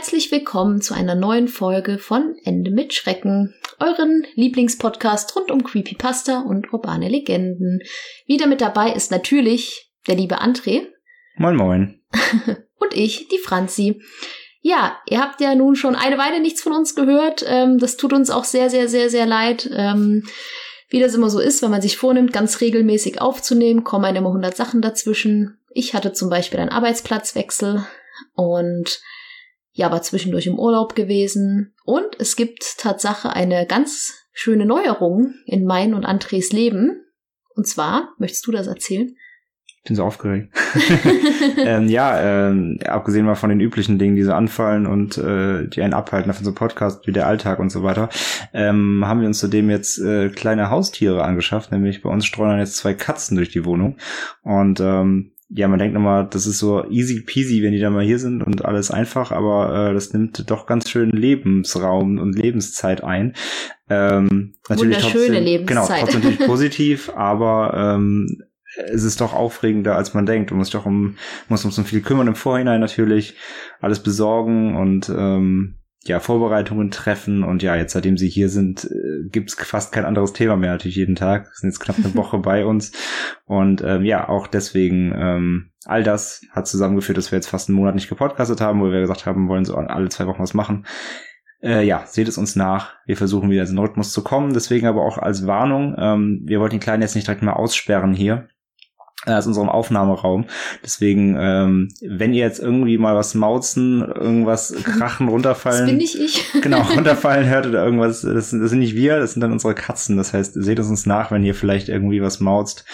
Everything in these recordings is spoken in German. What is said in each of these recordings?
herzlich willkommen zu einer neuen Folge von Ende mit Schrecken, euren Lieblingspodcast rund um Creepypasta und urbane Legenden. Wieder mit dabei ist natürlich der liebe André. Moin moin. und ich, die Franzi. Ja, ihr habt ja nun schon eine Weile nichts von uns gehört. Ähm, das tut uns auch sehr, sehr, sehr, sehr leid. Ähm, wie das immer so ist, wenn man sich vornimmt, ganz regelmäßig aufzunehmen, kommen einem immer 100 Sachen dazwischen. Ich hatte zum Beispiel einen Arbeitsplatzwechsel und ja, war zwischendurch im Urlaub gewesen. Und es gibt Tatsache eine ganz schöne Neuerung in mein und Andres Leben. Und zwar, möchtest du das erzählen? Ich bin so aufgeregt. ähm, ja, ähm, abgesehen mal von den üblichen Dingen, die so anfallen und äh, die einen abhalten von so Podcast wie der Alltag und so weiter, ähm, haben wir uns zudem jetzt äh, kleine Haustiere angeschafft, nämlich bei uns streuen jetzt zwei Katzen durch die Wohnung. Und ähm, ja, man denkt immer, das ist so easy peasy, wenn die da mal hier sind und alles einfach, aber äh, das nimmt doch ganz schön Lebensraum und Lebenszeit ein. Ähm, natürlich trotzdem, Lebenszeit. Genau, trotzdem natürlich positiv, aber ähm, es ist doch aufregender, als man denkt. Du musst doch um, musst uns um viel kümmern im Vorhinein natürlich, alles besorgen und ähm, ja, Vorbereitungen treffen und ja, jetzt seitdem sie hier sind, äh, gibt's fast kein anderes Thema mehr natürlich jeden Tag. Sind jetzt knapp eine Woche bei uns und ähm, ja, auch deswegen ähm, all das hat zusammengeführt, dass wir jetzt fast einen Monat nicht gepodcastet haben, wo wir gesagt haben, wollen so alle zwei Wochen was machen. Äh, ja, seht es uns nach. Wir versuchen wieder in den Rhythmus zu kommen. Deswegen aber auch als Warnung, ähm, wir wollten den Kleinen jetzt nicht direkt mal aussperren hier aus unserem Aufnahmeraum. Deswegen, ähm, wenn ihr jetzt irgendwie mal was mauzen, irgendwas krachen, runterfallen. Das bin nicht ich. genau, runterfallen hört oder irgendwas, das, das sind nicht wir, das sind dann unsere Katzen. Das heißt, seht es uns nach, wenn ihr vielleicht irgendwie was mauzt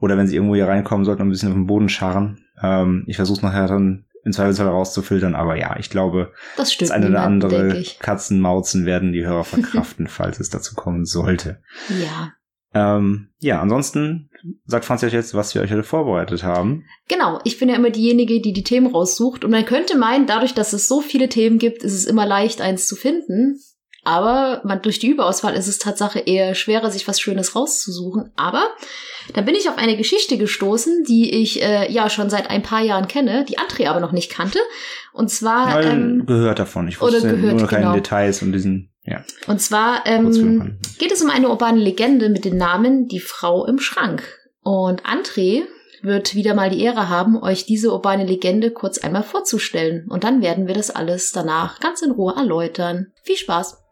oder wenn sie irgendwo hier reinkommen sollten und ein bisschen auf den Boden scharren. Ähm, ich versuche nachher dann im Zweifelsfall rauszufiltern, aber ja, ich glaube, das, das eine oder andere Katzenmauzen werden die Hörer verkraften, falls es dazu kommen sollte. Ja. Ähm, ja, ansonsten sagt Franzi euch jetzt, was wir euch heute vorbereitet haben. Genau, ich bin ja immer diejenige, die die Themen raussucht. Und man könnte meinen, dadurch, dass es so viele Themen gibt, ist es immer leicht, eins zu finden. Aber man, durch die Überauswahl ist es Tatsache eher schwerer, sich was Schönes rauszusuchen. Aber da bin ich auf eine Geschichte gestoßen, die ich äh, ja schon seit ein paar Jahren kenne, die André aber noch nicht kannte. Und zwar ja, ähm, gehört davon. Ich wusste gehört, nur noch keine genau. Details und diesen ja. Und zwar ähm, geht es um eine urbane Legende mit dem Namen Die Frau im Schrank. Und André wird wieder mal die Ehre haben, euch diese urbane Legende kurz einmal vorzustellen. Und dann werden wir das alles danach ganz in Ruhe erläutern. Viel Spaß!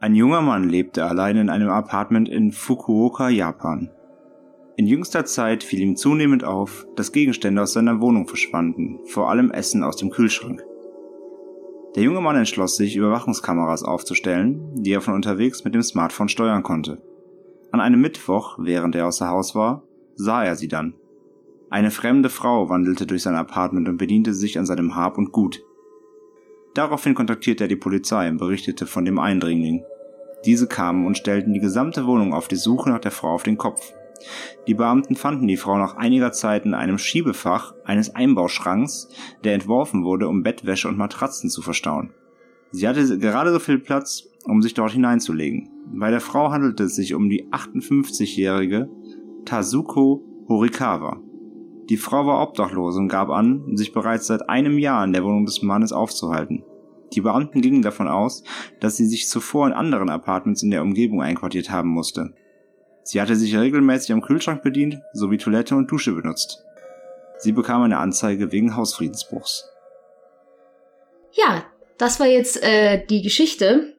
Ein junger Mann lebte allein in einem Apartment in Fukuoka, Japan. In jüngster Zeit fiel ihm zunehmend auf, dass Gegenstände aus seiner Wohnung verschwanden, vor allem Essen aus dem Kühlschrank. Der junge Mann entschloss sich, Überwachungskameras aufzustellen, die er von unterwegs mit dem Smartphone steuern konnte. An einem Mittwoch, während er außer Haus war, sah er sie dann. Eine fremde Frau wandelte durch sein Apartment und bediente sich an seinem Hab und Gut. Daraufhin kontaktierte er die Polizei und berichtete von dem Eindringling. Diese kamen und stellten die gesamte Wohnung auf die Suche nach der Frau auf den Kopf. Die Beamten fanden die Frau nach einiger Zeit in einem Schiebefach eines Einbauschranks, der entworfen wurde, um Bettwäsche und Matratzen zu verstauen. Sie hatte gerade so viel Platz, um sich dort hineinzulegen. Bei der Frau handelte es sich um die 58-jährige Tazuko Horikawa. Die Frau war obdachlos und gab an, sich bereits seit einem Jahr in der Wohnung des Mannes aufzuhalten. Die Beamten gingen davon aus, dass sie sich zuvor in anderen Apartments in der Umgebung einquartiert haben musste. Sie hatte sich regelmäßig am Kühlschrank bedient sowie Toilette und Dusche benutzt. Sie bekam eine Anzeige wegen Hausfriedensbruchs. Ja, das war jetzt äh, die Geschichte,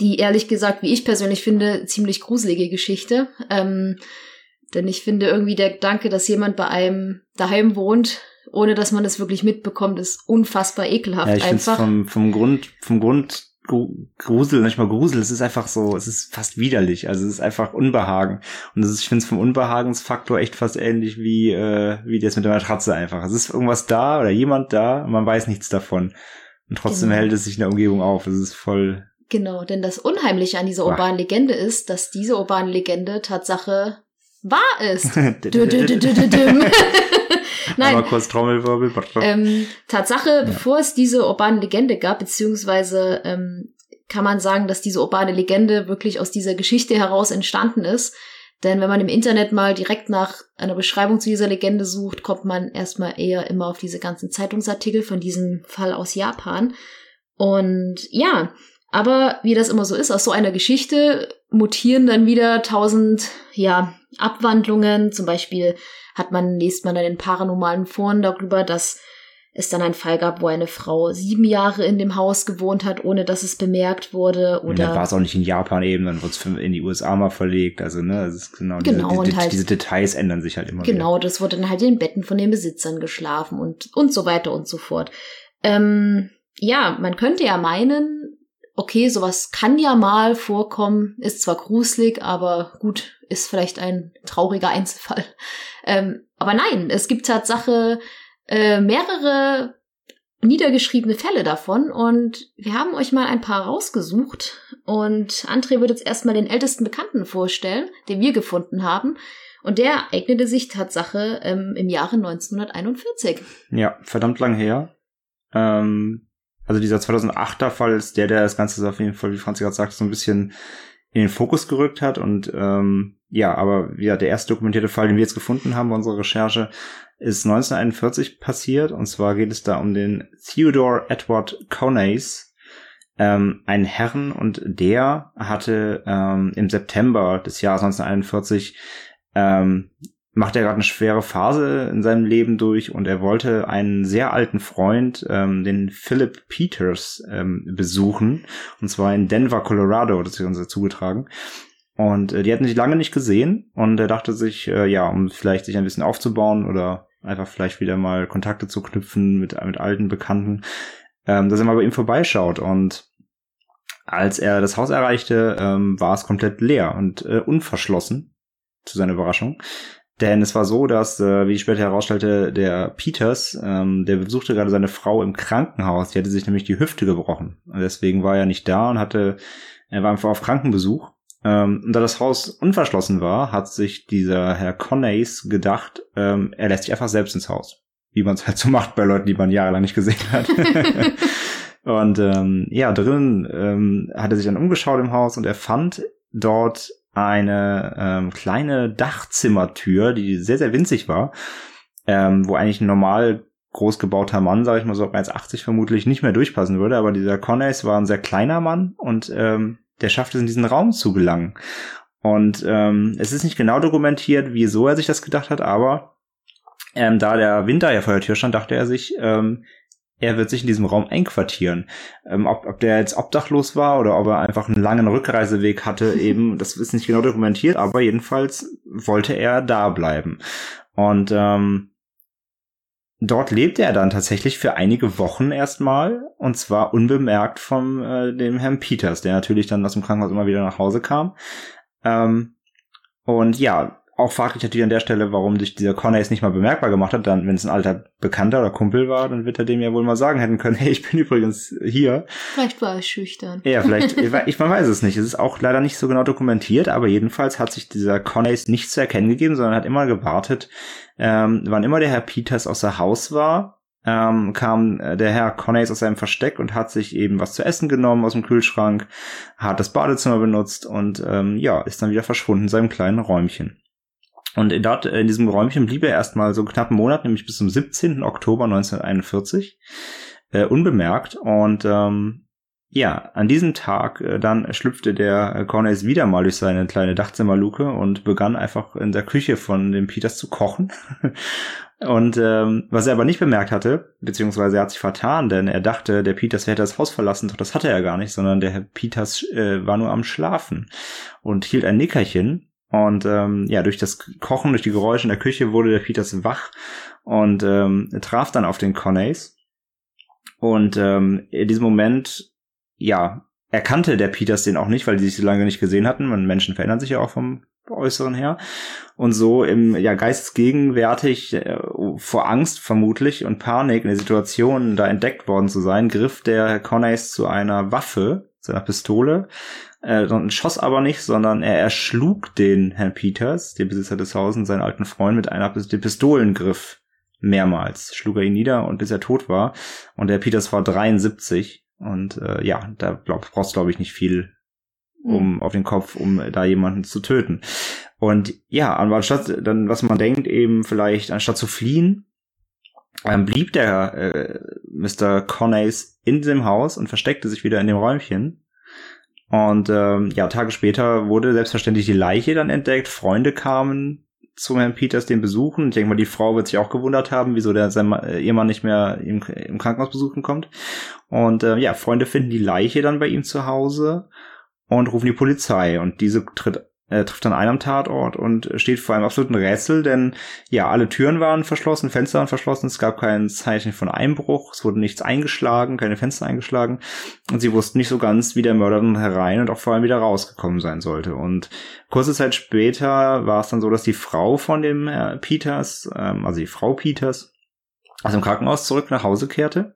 die ehrlich gesagt, wie ich persönlich finde, ziemlich gruselige Geschichte. Ähm, denn ich finde irgendwie der Gedanke, dass jemand bei einem daheim wohnt, ohne dass man das wirklich mitbekommt, ist unfassbar ekelhaft. Ja, ich einfach. Vom, vom Grund, vom Grund Grusel, nicht mal Grusel, es ist einfach so, es ist fast widerlich, also es ist einfach Unbehagen. Und das ist, ich finde es vom Unbehagensfaktor echt fast ähnlich wie, äh, wie das mit der Matratze einfach. Es ist irgendwas da oder jemand da und man weiß nichts davon. Und trotzdem genau. hält es sich in der Umgebung auf. Es ist voll. Genau, denn das Unheimliche an dieser urbanen Legende ist, dass diese urbane Legende Tatsache wahr ist. Nein. Aber kurz Trommelwirbel. Ähm, Tatsache, ja. bevor es diese urbane Legende gab, beziehungsweise ähm, kann man sagen, dass diese urbane Legende wirklich aus dieser Geschichte heraus entstanden ist, Denn wenn man im Internet mal direkt nach einer Beschreibung zu dieser Legende sucht, kommt man erstmal eher immer auf diese ganzen Zeitungsartikel von diesem Fall aus Japan. Und ja, aber wie das immer so ist, aus so einer Geschichte mutieren dann wieder tausend, ja, Abwandlungen. Zum Beispiel hat man, liest man dann in paranormalen Foren darüber, dass es dann einen Fall gab, wo eine Frau sieben Jahre in dem Haus gewohnt hat, ohne dass es bemerkt wurde. Oder und dann war es auch nicht in Japan eben, dann wurde es in die USA mal verlegt. Also, ne, das ist genau, genau diese, und halt, diese Details ändern sich halt immer. Genau, wieder. das wurde dann halt in den Betten von den Besitzern geschlafen und, und so weiter und so fort. Ähm, ja, man könnte ja meinen, okay, sowas kann ja mal vorkommen, ist zwar gruselig, aber gut, ist vielleicht ein trauriger Einzelfall. Ähm, aber nein, es gibt Tatsache äh, mehrere niedergeschriebene Fälle davon und wir haben euch mal ein paar rausgesucht und André wird jetzt erstmal den ältesten Bekannten vorstellen, den wir gefunden haben. Und der eignete sich Tatsache ähm, im Jahre 1941. Ja, verdammt lang her. Ähm, also dieser 2008er Fall ist der, der das Ganze auf jeden Fall, wie Franz gerade sagt, so ein bisschen in den Fokus gerückt hat. Und ähm, ja, aber ja, der erste dokumentierte Fall, den wir jetzt gefunden haben bei unserer Recherche, ist 1941 passiert. Und zwar geht es da um den Theodore Edward Conace, ähm, einen Herren, und der hatte ähm, im September des Jahres 1941 ähm, macht er gerade eine schwere Phase in seinem Leben durch und er wollte einen sehr alten Freund, ähm, den Philip Peters, ähm, besuchen. Und zwar in Denver, Colorado, das ist uns zugetragen. Und äh, die hatten sich lange nicht gesehen und er dachte sich, äh, ja, um vielleicht sich ein bisschen aufzubauen oder einfach vielleicht wieder mal Kontakte zu knüpfen mit, mit alten Bekannten, ähm, dass er mal bei ihm vorbeischaut. Und als er das Haus erreichte, ähm, war es komplett leer und äh, unverschlossen, zu seiner Überraschung. Denn es war so, dass, äh, wie ich später herausstellte, der Peters, ähm, der besuchte gerade seine Frau im Krankenhaus. Die hatte sich nämlich die Hüfte gebrochen. Und deswegen war er nicht da und hatte, er war einfach auf Krankenbesuch. Ähm, und da das Haus unverschlossen war, hat sich dieser Herr Connays gedacht, ähm, er lässt sich einfach selbst ins Haus. Wie man es halt so macht bei Leuten, die man jahrelang nicht gesehen hat. und ähm, ja, drin ähm, hat er sich dann umgeschaut im Haus und er fand dort eine ähm, kleine Dachzimmertür, die sehr, sehr winzig war, ähm, wo eigentlich ein normal groß gebauter Mann, sage ich mal so 1,80 vermutlich, nicht mehr durchpassen würde. Aber dieser Corneys war ein sehr kleiner Mann und ähm, der schaffte es in diesen Raum zu gelangen. Und ähm, es ist nicht genau dokumentiert, wieso er sich das gedacht hat, aber ähm, da der Winter ja vor der Tür stand, dachte er sich, ähm, er wird sich in diesem Raum einquartieren. Ähm, ob, ob der jetzt obdachlos war oder ob er einfach einen langen Rückreiseweg hatte, eben, das ist nicht genau dokumentiert, aber jedenfalls wollte er da bleiben. Und ähm, dort lebte er dann tatsächlich für einige Wochen erstmal und zwar unbemerkt von äh, dem Herrn Peters, der natürlich dann aus dem Krankenhaus immer wieder nach Hause kam. Ähm, und ja, auch frage ich natürlich an der Stelle, warum sich dieser Corneys nicht mal bemerkbar gemacht hat. Dann, wenn es ein alter Bekannter oder Kumpel war, dann wird er dem ja wohl mal sagen hätten können, hey, ich bin übrigens hier. Vielleicht war er schüchtern. Ja, vielleicht, ich, man weiß es nicht. Es ist auch leider nicht so genau dokumentiert, aber jedenfalls hat sich dieser Corneys nicht zu erkennen gegeben, sondern hat immer gewartet, ähm, wann immer der Herr Peters außer Haus war, ähm, kam äh, der Herr Corneys aus seinem Versteck und hat sich eben was zu essen genommen aus dem Kühlschrank, hat das Badezimmer benutzt und ähm, ja, ist dann wieder verschwunden in seinem kleinen Räumchen. Und dort in diesem Räumchen blieb er erstmal so knapp einen Monat, nämlich bis zum 17. Oktober 1941, äh, unbemerkt. Und ähm, ja, an diesem Tag äh, dann schlüpfte der Cornelis wieder mal durch seine kleine Dachzimmerluke und begann einfach in der Küche von dem Peters zu kochen. und ähm, was er aber nicht bemerkt hatte, beziehungsweise er hat sich vertan, denn er dachte, der Peters hätte das Haus verlassen, doch das hatte er gar nicht, sondern der Herr Peters äh, war nur am Schlafen und hielt ein Nickerchen und ähm, ja, durch das Kochen, durch die Geräusche in der Küche wurde der Peters wach und ähm, traf dann auf den Corneys. Und ähm, in diesem Moment, ja, erkannte der Peters den auch nicht, weil die sich so lange nicht gesehen hatten. Man, Menschen verändern sich ja auch vom Äußeren her. Und so im ja geistesgegenwärtig, äh, vor Angst vermutlich und Panik in der Situation, da entdeckt worden zu sein, griff der Corneys zu einer Waffe, zu einer Pistole, äh, schoss aber nicht, sondern er erschlug den Herrn Peters, den Besitzer des Hauses, seinen alten Freund, mit einer dem Pistolengriff mehrmals. Schlug er ihn nieder und bis er tot war. Und der Peters war 73. Und äh, ja, da glaub, brauchst du, glaube ich, nicht viel um Mhm. auf den Kopf, um da jemanden zu töten. Und ja, anstatt dann, was man denkt, eben vielleicht, anstatt zu fliehen, ähm, blieb der äh, Mr. Connays in dem Haus und versteckte sich wieder in dem Räumchen. Und ähm, ja, Tage später wurde selbstverständlich die Leiche dann entdeckt. Freunde kamen zum Herrn Peters den besuchen. Ich denke mal, die Frau wird sich auch gewundert haben, wieso der sein äh, Ehemann nicht mehr im, im Krankenhaus besuchen kommt. Und äh, ja, Freunde finden die Leiche dann bei ihm zu Hause und rufen die Polizei. Und diese tritt, äh, trifft dann ein am Tatort und steht vor einem absoluten Rätsel, denn ja, alle Türen waren verschlossen, Fenster waren verschlossen, es gab kein Zeichen von Einbruch, es wurde nichts eingeschlagen, keine Fenster eingeschlagen und sie wussten nicht so ganz, wie der Mörder dann herein und auch vor allem wieder rausgekommen sein sollte. Und kurze Zeit später war es dann so, dass die Frau von dem Herr Peters, ähm, also die Frau Peters, aus dem Krankenhaus zurück nach Hause kehrte.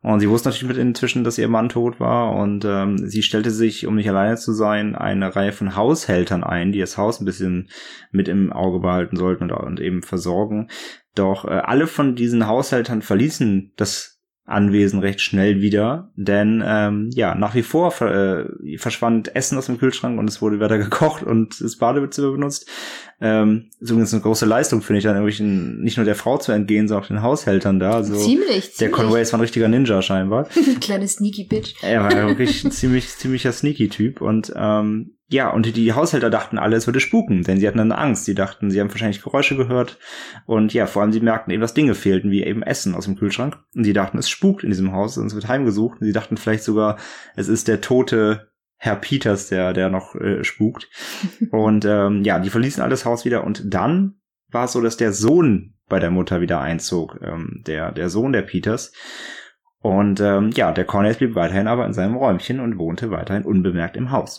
Und sie wusste natürlich mit inzwischen, dass ihr Mann tot war. Und ähm, sie stellte sich, um nicht alleine zu sein, eine Reihe von Haushältern ein, die das Haus ein bisschen mit im Auge behalten sollten und, und eben versorgen. Doch äh, alle von diesen Haushältern verließen das Anwesen recht schnell wieder, denn ähm, ja, nach wie vor ver äh, verschwand Essen aus dem Kühlschrank und es wurde weiter gekocht und das Badezimmer benutzt. Ähm, zumindest eine große Leistung, finde ich, dann irgendwelchen, nicht nur der Frau zu entgehen, sondern auch den Haushältern da. Also ziemlich, der ziemlich. Conway ist ein richtiger Ninja scheinbar. Kleine Sneaky Bitch. Er war ja wirklich ein ziemlich, ziemlicher Sneaky-Typ. Und ähm, ja, und die Haushälter dachten alle, es würde spuken, denn sie hatten dann Angst. Sie dachten, sie haben wahrscheinlich Geräusche gehört. Und ja, vor allem sie merkten eben, dass Dinge fehlten, wie eben Essen aus dem Kühlschrank. Und sie dachten, es spukt in diesem Haus und es wird heimgesucht. Und sie dachten vielleicht sogar, es ist der tote Herr Peters, der, der noch äh, spukt. Und ähm, ja, die verließen alles Haus wieder. Und dann war es so, dass der Sohn bei der Mutter wieder einzog. Ähm, der, der Sohn der Peters. Und ähm, ja, der Cornelius blieb weiterhin aber in seinem Räumchen und wohnte weiterhin unbemerkt im Haus.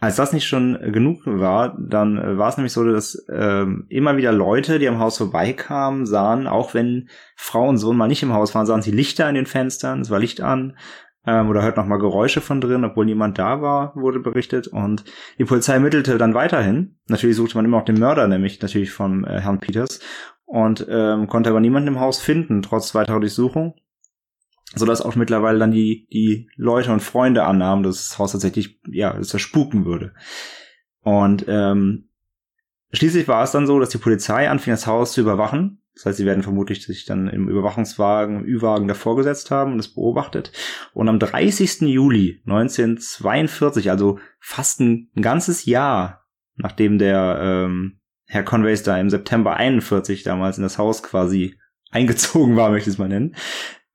Als das nicht schon genug war, dann äh, war es nämlich so, dass ähm, immer wieder Leute, die am Haus vorbeikamen, sahen, auch wenn Frau und Sohn mal nicht im Haus waren, sahen sie Lichter in den Fenstern, es war Licht an, ähm, oder hört noch mal Geräusche von drin, obwohl niemand da war, wurde berichtet. Und die Polizei ermittelte dann weiterhin. Natürlich suchte man immer noch den Mörder, nämlich natürlich von äh, Herrn Peters, und ähm, konnte aber niemanden im Haus finden, trotz weiterer Durchsuchung so dass auch mittlerweile dann die die Leute und Freunde annahmen, dass das Haus tatsächlich ja dass das spuken würde. Und ähm, schließlich war es dann so, dass die Polizei anfing, das Haus zu überwachen. Das heißt, sie werden vermutlich sich dann im Überwachungswagen, Ü-Wagen davor gesetzt haben und es beobachtet. Und am 30. Juli 1942, also fast ein, ein ganzes Jahr, nachdem der ähm, Herr Conways da im September 41 damals in das Haus quasi eingezogen war, möchte ich es mal nennen,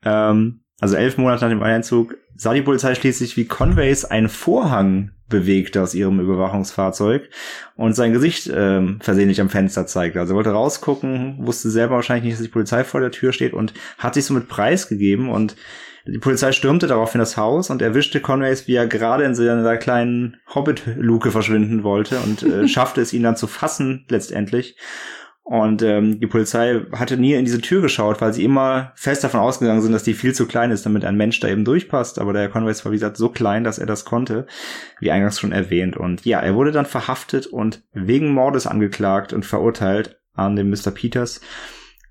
ähm, also elf Monate nach dem Einzug, sah die Polizei schließlich, wie Conways einen Vorhang bewegte aus ihrem Überwachungsfahrzeug und sein Gesicht ähm, versehentlich am Fenster zeigte. Also er wollte rausgucken, wusste selber wahrscheinlich nicht, dass die Polizei vor der Tür steht und hat sich somit preisgegeben und die Polizei stürmte daraufhin das Haus und erwischte Conways, wie er gerade in seiner kleinen Hobbit-Luke verschwinden wollte und äh, schaffte es ihn dann zu fassen letztendlich. Und ähm, die Polizei hatte nie in diese Tür geschaut, weil sie immer fest davon ausgegangen sind, dass die viel zu klein ist, damit ein Mensch da eben durchpasst. Aber der Conway war, wie gesagt, so klein, dass er das konnte, wie eingangs schon erwähnt. Und ja, er wurde dann verhaftet und wegen Mordes angeklagt und verurteilt an den Mr. Peters.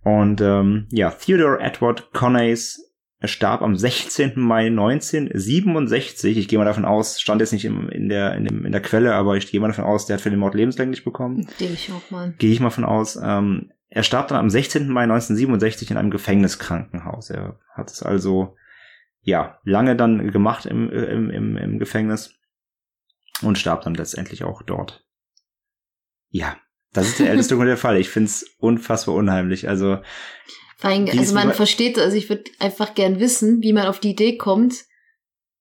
Und ähm, ja, Theodore Edward Connays er starb am 16. Mai 1967. Ich gehe mal davon aus, stand jetzt nicht im, in, der, in, dem, in der Quelle, aber ich gehe mal davon aus, der hat für den Mord lebenslänglich bekommen. Denke ich auch mal. Gehe ich mal von aus. Ähm, er starb dann am 16. Mai 1967 in einem Gefängniskrankenhaus. Er hat es also ja lange dann gemacht im, im, im, im Gefängnis und starb dann letztendlich auch dort. Ja, das ist der älteste Grund der Fall. Ich finde es unfassbar unheimlich. Also Vor allem, also man über- versteht, also ich würde einfach gern wissen, wie man auf die Idee kommt,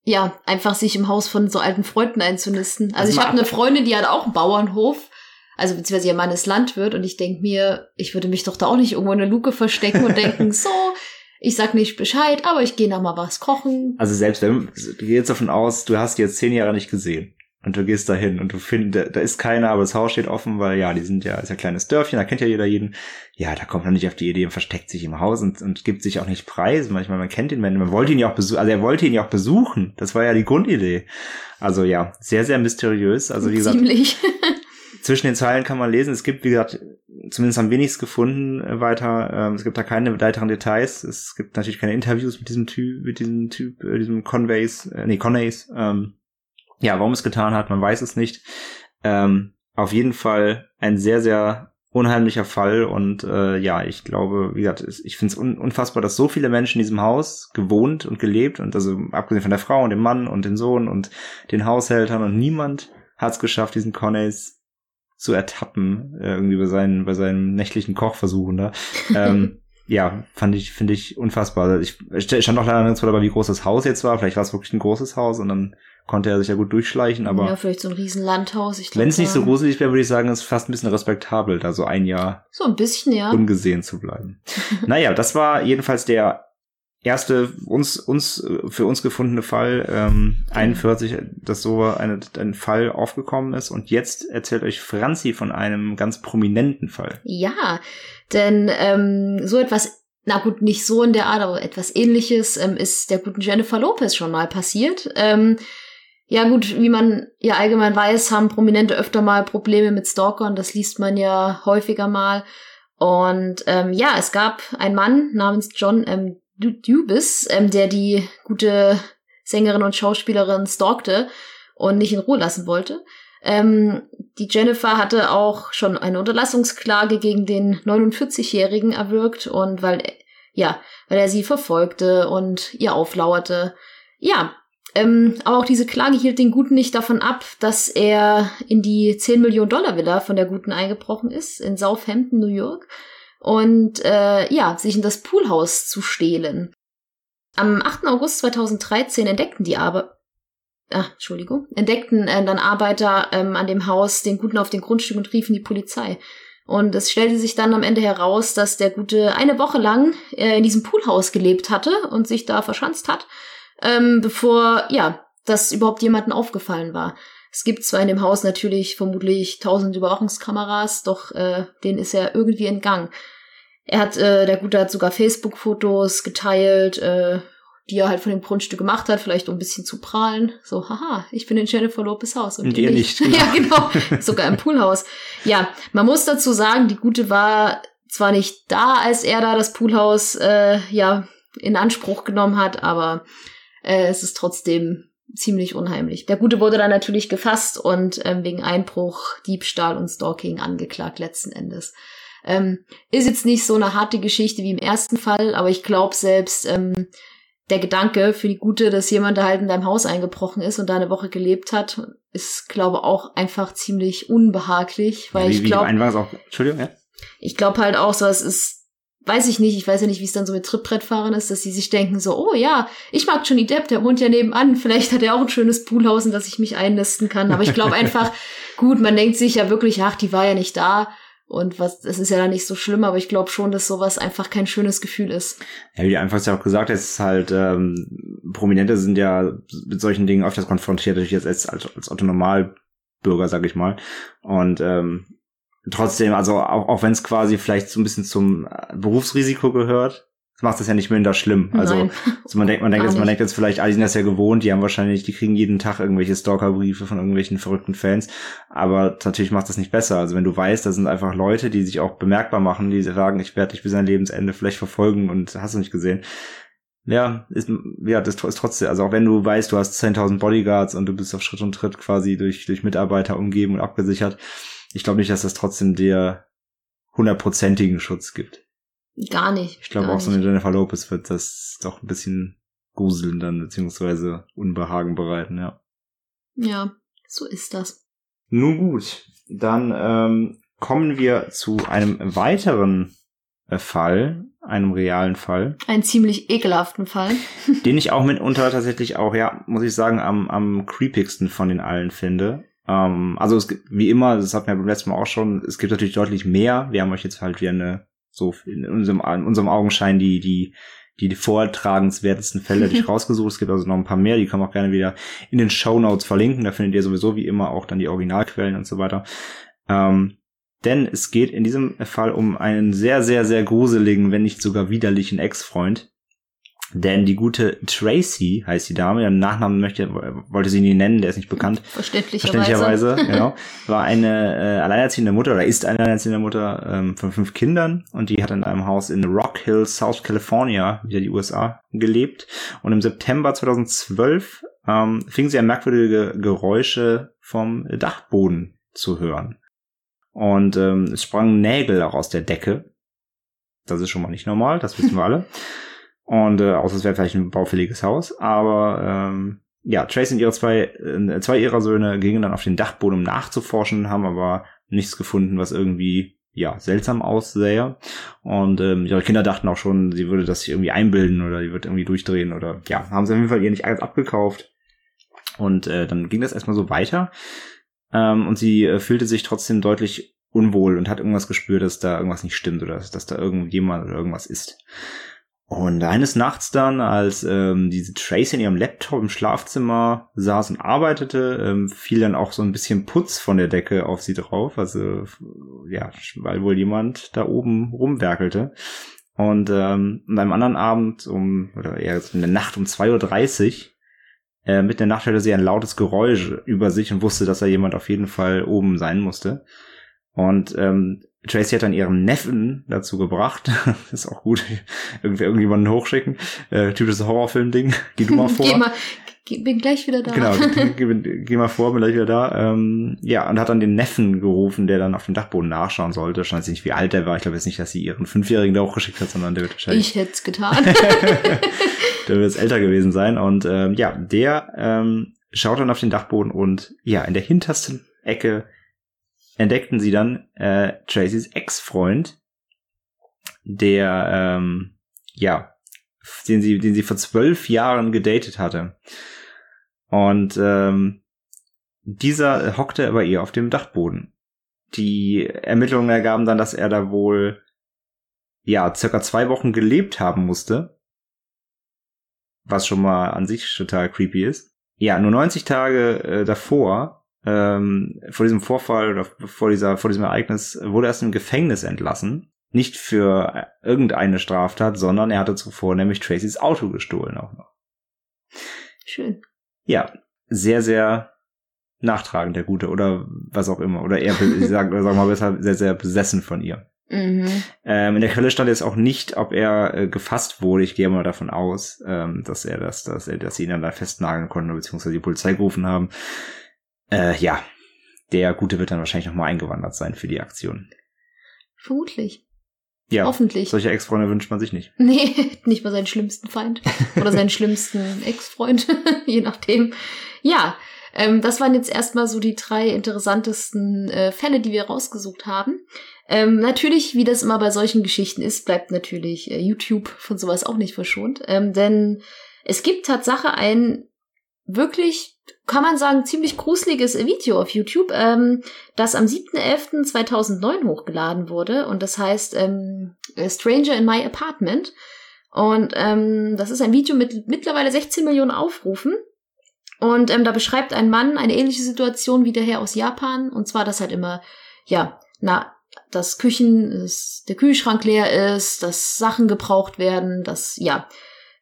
ja, einfach sich im Haus von so alten Freunden einzunisten. Also Also ich habe eine Freundin, die hat auch einen Bauernhof, also beziehungsweise ihr Mann ist Landwirt und ich denk mir, ich würde mich doch da auch nicht irgendwo in der Luke verstecken und denken, so, ich sag nicht Bescheid, aber ich gehe noch mal was kochen. Also selbst wenn, du gehst davon aus, du hast die jetzt zehn Jahre nicht gesehen. Und du gehst dahin und du findest, da, da ist keiner, aber das Haus steht offen, weil ja, die sind ja, ist ja ein kleines Dörfchen, da kennt ja jeder jeden. Ja, da kommt man nicht auf die Idee und versteckt sich im Haus und, und gibt sich auch nicht preis. Manchmal, man kennt ihn, man, man wollte ihn ja auch besuchen, also er wollte ihn ja auch besuchen. Das war ja die Grundidee. Also ja, sehr, sehr mysteriös. Also wie gesagt, Ziemlich. zwischen den Zeilen kann man lesen. Es gibt, wie gesagt, zumindest am wenigsten gefunden äh, weiter. Ähm, es gibt da keine weiteren Details. Es gibt natürlich keine Interviews mit diesem Typ, mit diesem Typ, äh, diesem Conveys, äh, nee, Conveys. Ähm, Ja, warum es getan hat, man weiß es nicht. Ähm, auf jeden Fall ein sehr, sehr unheimlicher Fall und äh, ja, ich glaube, wie gesagt, ich finde es un unfassbar, dass so viele Menschen in diesem Haus gewohnt und gelebt und also abgesehen von der Frau und dem Mann und den Sohn und den Haushältern und niemand hat es geschafft, diesen Corneys zu ertappen, äh, irgendwie bei seinen, bei seinen nächtlichen Kochversuchen da. ähm, ja, fand ich, finde ich unfassbar. Ich, ich stand auch leider nirgendwo dabei, wie groß das Haus jetzt war. Vielleicht war es wirklich ein großes Haus und dann konnte er sich ja gut durchschleichen, aber. Ja, vielleicht so ein riesen Landhaus. Wenn es nicht so gruselig wäre, würde ich sagen, ist fast ein bisschen respektabel, da so ein Jahr. So ein bisschen, ja. Ungesehen zu bleiben. naja, das war jedenfalls der erste uns uns für uns gefundene Fall ähm, 41, dass so eine, ein Fall aufgekommen ist und jetzt erzählt euch Franzi von einem ganz prominenten Fall. Ja, denn ähm, so etwas na gut, nicht so in der Art, aber etwas ähnliches ähm, ist der guten Jennifer Lopez schon mal passiert. Ähm, ja gut, wie man ja allgemein weiß, haben Prominente öfter mal Probleme mit Stalkern. Das liest man ja häufiger mal. Und ähm, ja, es gab einen Mann namens John M. Dubis, ähm, der die gute Sängerin und Schauspielerin stalkte und nicht in Ruhe lassen wollte. Ähm, die Jennifer hatte auch schon eine Unterlassungsklage gegen den 49-Jährigen erwirkt und weil, ja, weil er sie verfolgte und ihr auflauerte. Ja, ähm, aber auch diese Klage hielt den Guten nicht davon ab, dass er in die 10 Millionen Dollar Villa von der Guten eingebrochen ist, in Southampton, New York, und äh, ja, sich in das Poolhaus zu stehlen. Am 8. August 2013 entdeckten die aber ah, Entschuldigung, entdeckten äh, dann Arbeiter ähm, an dem Haus den Guten auf dem Grundstück und riefen die Polizei. Und es stellte sich dann am Ende heraus, dass der Gute eine Woche lang äh, in diesem Poolhaus gelebt hatte und sich da verschanzt hat ähm, bevor, ja, das überhaupt jemanden aufgefallen war. Es gibt zwar in dem Haus natürlich vermutlich tausend Überwachungskameras, doch äh, denen ist er irgendwie entgangen. Er hat, äh, der Gute hat sogar Facebook-Fotos geteilt, äh, die er halt von dem Grundstück gemacht hat, vielleicht um ein bisschen zu prahlen. So, haha, ich bin in Jennifer Lopez Haus. Und, und ihr nicht. nicht. ja, genau. Sogar im Poolhaus. Ja, man muss dazu sagen, die Gute war zwar nicht da, als er da das Poolhaus äh, ja in Anspruch genommen hat, aber äh, es ist trotzdem ziemlich unheimlich. Der Gute wurde dann natürlich gefasst und ähm, wegen Einbruch, Diebstahl und Stalking angeklagt letzten Endes. Ähm, ist jetzt nicht so eine harte Geschichte wie im ersten Fall, aber ich glaube selbst, ähm, der Gedanke für die Gute, dass jemand da halt in deinem Haus eingebrochen ist und da eine Woche gelebt hat, ist, glaube auch einfach ziemlich unbehaglich, weil ja, wie, ich glaube, Entschuldigung, ja? Ich glaube halt auch so, es ist weiß ich nicht, ich weiß ja nicht, wie es dann so mit Trittbrettfahrern ist, dass sie sich denken so, oh ja, ich mag Johnny Depp, der wohnt ja nebenan, vielleicht hat er auch ein schönes Poolhaus, in das ich mich einnisten kann. Aber ich glaube einfach, gut, man denkt sich ja wirklich, ach, die war ja nicht da. Und was, das ist ja dann nicht so schlimm, aber ich glaube schon, dass sowas einfach kein schönes Gefühl ist. Ja, wie du einfach ja auch gesagt hast, ist halt, ähm, Prominente sind ja mit solchen Dingen öfters konfrontiert, natürlich jetzt als, als, als Autonormalbürger, sag ich mal. Und ähm, trotzdem, also auch, auch wenn es quasi vielleicht so ein bisschen zum äh, Berufsrisiko gehört, macht das ja nicht minder schlimm. Also, also man denkt, man denkt jetzt, man denkt jetzt vielleicht, alle sind das ja gewohnt, die haben wahrscheinlich, die kriegen jeden Tag irgendwelche Stalkerbriefe von irgendwelchen verrückten Fans, aber natürlich macht das nicht besser. Also wenn du weißt, da sind einfach Leute, die sich auch bemerkbar machen, die sagen, ich werde dich bis dein Lebensende vielleicht verfolgen und hast du nicht gesehen. Ja, ist, ja, das ist trotzdem, also auch wenn du weißt, du hast 10.000 Bodyguards und du bist auf Schritt und Tritt quasi durch, durch Mitarbeiter umgeben und abgesichert, ich glaube nicht, dass das trotzdem dir hundertprozentigen Schutz gibt. Gar nicht. Ich glaube auch so eine Jennifer Lopez wird das doch ein bisschen gruseln dann, beziehungsweise Unbehagen bereiten, ja. Ja, so ist das. Nun gut, dann ähm, kommen wir zu einem weiteren äh, Fall, einem realen Fall. Einen ziemlich ekelhaften Fall. den ich auch mitunter tatsächlich auch, ja, muss ich sagen, am, am creepigsten von den allen finde. Ähm, also es gibt, wie immer, das hatten wir beim letzten Mal auch schon, es gibt natürlich deutlich mehr. Wir haben euch jetzt halt wieder eine, so in unserem, in unserem Augenschein die, die, die, die vortragenswertesten Fälle dich rausgesucht. Es gibt also noch ein paar mehr, die können wir auch gerne wieder in den Show Notes verlinken. Da findet ihr sowieso wie immer auch dann die Originalquellen und so weiter. Ähm, denn es geht in diesem Fall um einen sehr, sehr, sehr gruseligen, wenn nicht sogar widerlichen Ex-Freund, denn die gute Tracy heißt die Dame, ihren Nachnamen möchte, wollte sie nie nennen, der ist nicht bekannt. Verständlicherweise. Verständlicherweise, genau. War eine äh, alleinerziehende Mutter oder ist eine alleinerziehende Mutter ähm, von fünf Kindern und die hat in einem Haus in Rock Hill, South California, wieder die USA, gelebt. Und im September 2012 ähm, fing sie an merkwürdige Geräusche vom Dachboden zu hören. Und ähm, es sprangen Nägel auch aus der Decke. Das ist schon mal nicht normal, das wissen wir alle. Und äh, außer es wäre vielleicht ein baufälliges Haus. Aber ähm, ja, Tracy und ihre zwei, äh, zwei ihrer Söhne gingen dann auf den Dachboden, um nachzuforschen, haben aber nichts gefunden, was irgendwie ja seltsam aussähe. Und ähm, ihre Kinder dachten auch schon, sie würde das sich irgendwie einbilden oder sie wird irgendwie durchdrehen oder ja, haben sie auf jeden Fall ihr nicht alles abgekauft. Und äh, dann ging das erstmal so weiter. Ähm, und sie äh, fühlte sich trotzdem deutlich unwohl und hat irgendwas gespürt, dass da irgendwas nicht stimmt oder dass, dass da irgendjemand oder irgendwas ist. Und eines Nachts dann, als ähm, diese Tracy in ihrem Laptop im Schlafzimmer saß und arbeitete, ähm, fiel dann auch so ein bisschen Putz von der Decke auf sie drauf. Also ja, weil wohl jemand da oben rumwerkelte. Und ähm, an einem anderen Abend um, oder eher in der Nacht um 2.30 Uhr, äh, mit der Nacht hörte sie ein lautes Geräusch über sich und wusste, dass da jemand auf jeden Fall oben sein musste. Und ähm, Tracy hat dann ihren Neffen dazu gebracht. ist auch gut. Irgendwie irgendjemanden hochschicken. Äh, typisches Horrorfilm-Ding. Geh du mal vor. geh mal, geh, bin gleich wieder da. Genau, geh, geh, mal vor, bin gleich wieder da. Ähm, ja, und hat dann den Neffen gerufen, der dann auf dem Dachboden nachschauen sollte. Ich weiß nicht, wie alt der war. Ich glaube jetzt nicht, dass sie ihren Fünfjährigen da hochgeschickt hat, sondern der wird wahrscheinlich. Ich hätte es getan. der wird älter gewesen sein. Und ähm, ja, der ähm, schaut dann auf den Dachboden und ja, in der hintersten Ecke entdeckten sie dann äh, Tracys Ex-Freund, der ähm, ja, den sie, den sie vor zwölf Jahren gedatet hatte. Und ähm, dieser hockte bei ihr auf dem Dachboden. Die Ermittlungen ergaben dann, dass er da wohl ja circa zwei Wochen gelebt haben musste, was schon mal an sich total creepy ist. Ja, nur 90 Tage äh, davor ähm, vor diesem Vorfall oder vor dieser vor diesem Ereignis wurde er aus dem Gefängnis entlassen. Nicht für irgendeine Straftat, sondern er hatte zuvor nämlich Tracys Auto gestohlen auch noch. Schön. Ja, sehr, sehr nachtragend, der Gute, oder was auch immer. Oder er, ich sag, sag mal besser, sehr, sehr besessen von ihr. Mhm. Ähm, in der Quelle stand jetzt auch nicht, ob er äh, gefasst wurde. Ich gehe mal davon aus, ähm, dass er das, dass er, dass sie ihn dann da festnageln konnten, beziehungsweise die Polizei gerufen haben. Äh, ja, der Gute wird dann wahrscheinlich nochmal eingewandert sein für die Aktion. Vermutlich. Ja, Hoffentlich. Solche Ex-Freunde wünscht man sich nicht. Nee, nicht mal seinen schlimmsten Feind. Oder seinen schlimmsten Ex-Freund, je nachdem. Ja, ähm, das waren jetzt erstmal so die drei interessantesten äh, Fälle, die wir rausgesucht haben. Ähm, natürlich, wie das immer bei solchen Geschichten ist, bleibt natürlich äh, YouTube von sowas auch nicht verschont. Ähm, denn es gibt Tatsache ein wirklich kann man sagen, ziemlich gruseliges Video auf YouTube, ähm, das am 7.11.2009 hochgeladen wurde. Und das heißt ähm, Stranger in My Apartment. Und ähm, das ist ein Video mit mittlerweile 16 Millionen Aufrufen. Und ähm, da beschreibt ein Mann eine ähnliche Situation wie der Herr aus Japan. Und zwar, dass halt immer, ja, na, dass Küchen, dass der Kühlschrank leer ist, dass Sachen gebraucht werden, dass, ja,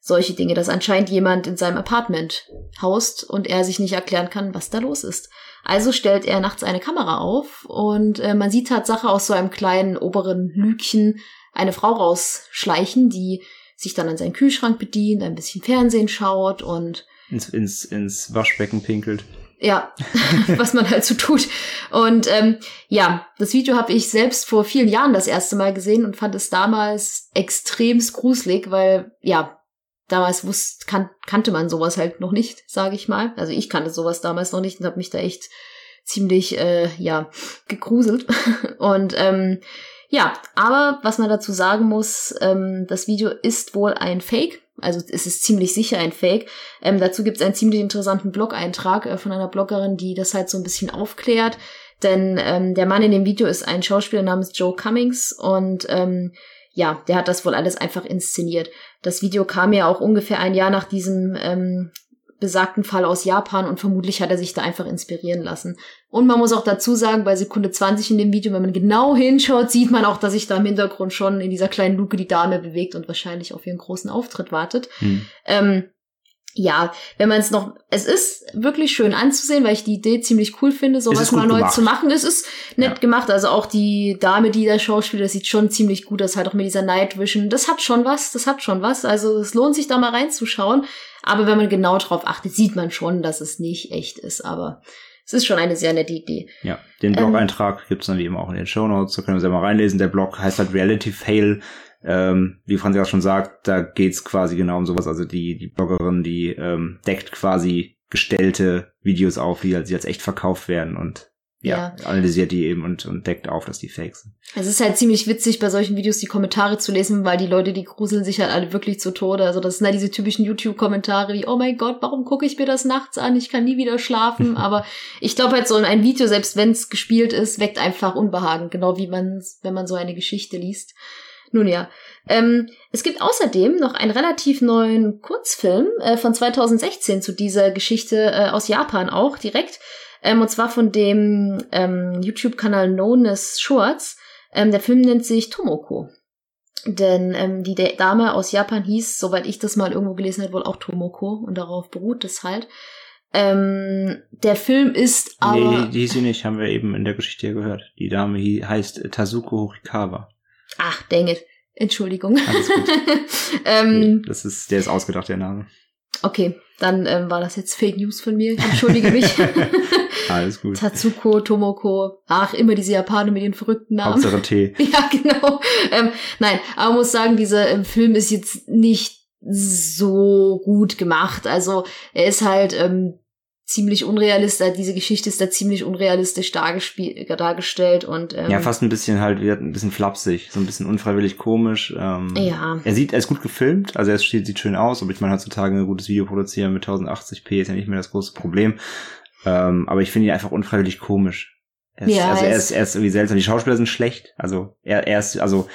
solche Dinge, dass anscheinend jemand in seinem Apartment haust und er sich nicht erklären kann, was da los ist. Also stellt er nachts eine Kamera auf und äh, man sieht Tatsache aus so einem kleinen oberen Lügchen eine Frau rausschleichen, die sich dann an seinen Kühlschrank bedient, ein bisschen Fernsehen schaut und ins, ins, ins Waschbecken pinkelt. Ja, was man halt so tut. Und ähm, ja, das Video habe ich selbst vor vielen Jahren das erste Mal gesehen und fand es damals extremst gruselig, weil ja, damals wusste, kan kannte man sowas halt noch nicht, sage ich mal. Also ich kannte sowas damals noch nicht und habe mich da echt ziemlich, äh, ja, gegruselt. und ähm, ja, aber was man dazu sagen muss, ähm, das Video ist wohl ein Fake. Also es ist ziemlich sicher ein Fake. Ähm, dazu gibt es einen ziemlich interessanten Blog-Eintrag äh, von einer Bloggerin, die das halt so ein bisschen aufklärt. Denn ähm, der Mann in dem Video ist ein Schauspieler namens Joe Cummings und ähm, ja, der hat das wohl alles einfach inszeniert. Das Video kam ja auch ungefähr ein Jahr nach diesem ähm, besagten Fall aus Japan und vermutlich hat er sich da einfach inspirieren lassen. Und man muss auch dazu sagen, bei Sekunde 20 in dem Video, wenn man genau hinschaut, sieht man auch, dass sich da im Hintergrund schon in dieser kleinen Luke die Dame bewegt und wahrscheinlich auf ihren großen Auftritt wartet. Hm. Ähm, ja, wenn man es noch, es ist wirklich schön anzusehen, weil ich die Idee ziemlich cool finde, sowas mal neu gemacht. zu machen. Es ist nett ja. gemacht, also auch die Dame, die da Schauspieler, das sieht schon ziemlich gut aus, halt auch mit dieser Night Vision. Das hat schon was, das hat schon was. Also es lohnt sich da mal reinzuschauen. Aber wenn man genau drauf achtet, sieht man schon, dass es nicht echt ist. Aber es ist schon eine sehr nette Idee. Ja, den Ähm. Blog-Eintrag gibt's dann wie immer auch in den Show Notes. Da können wir selber reinlesen. Der Blog heißt halt Reality Fail. Ähm, wie Franzi auch schon sagt, da geht's quasi genau um sowas. Also die, die Bloggerin, die ähm, deckt quasi gestellte Videos auf, die als, die als echt verkauft werden und ja, analysiert die eben und, und deckt auf, dass die fake sind. Es ist halt ziemlich witzig, bei solchen Videos die Kommentare zu lesen, weil die Leute, die gruseln sich halt alle wirklich zu Tode. Also das sind halt diese typischen YouTube-Kommentare wie, oh mein Gott, warum gucke ich mir das nachts an? Ich kann nie wieder schlafen. Aber ich glaube halt so ein Video, selbst wenn es gespielt ist, weckt einfach Unbehagen. Genau wie man, wenn man so eine Geschichte liest. Nun ja. Ähm, es gibt außerdem noch einen relativ neuen Kurzfilm äh, von 2016 zu dieser Geschichte äh, aus Japan auch direkt. Ähm, und zwar von dem ähm, YouTube-Kanal Known as Shorts. Ähm, der Film nennt sich Tomoko. Denn ähm, die De- Dame aus Japan hieß, soweit ich das mal irgendwo gelesen habe, wohl auch Tomoko. Und darauf beruht es halt. Ähm, der Film ist aber... nee, die hieß sie nicht, haben wir eben in der Geschichte ja gehört. Die Dame heißt Tazuko Horikawa. Ach, dang it. Entschuldigung. Alles gut. ähm, das ist, der ist ausgedacht, der Name. okay, dann ähm, war das jetzt Fake News von mir. Ich entschuldige mich. Alles gut. Tatsuko, Tomoko, ach, immer diese Japaner mit den verrückten Namen. Hauptsache Tee. Ja, genau. Ähm, nein, aber muss sagen, dieser ähm, Film ist jetzt nicht so gut gemacht. Also er ist halt ähm, ziemlich unrealistisch, diese Geschichte ist da ziemlich unrealistisch dargestellt und ähm, Ja, fast ein bisschen halt wieder ein bisschen flapsig, so ein bisschen unfreiwillig komisch. Ähm, Ja. Er sieht, er ist gut gefilmt, also er sieht, sieht schön aus, aber ich meine heutzutage ein gutes Video produzieren mit 1080p ist ja nicht mehr das große Problem. Ähm, aber ich finde ihn einfach unfreiwillig komisch. Er ist, Ja, also er er ist, er ist irgendwie seltsam. Die Schauspieler sind schlecht. Also er, er ist, also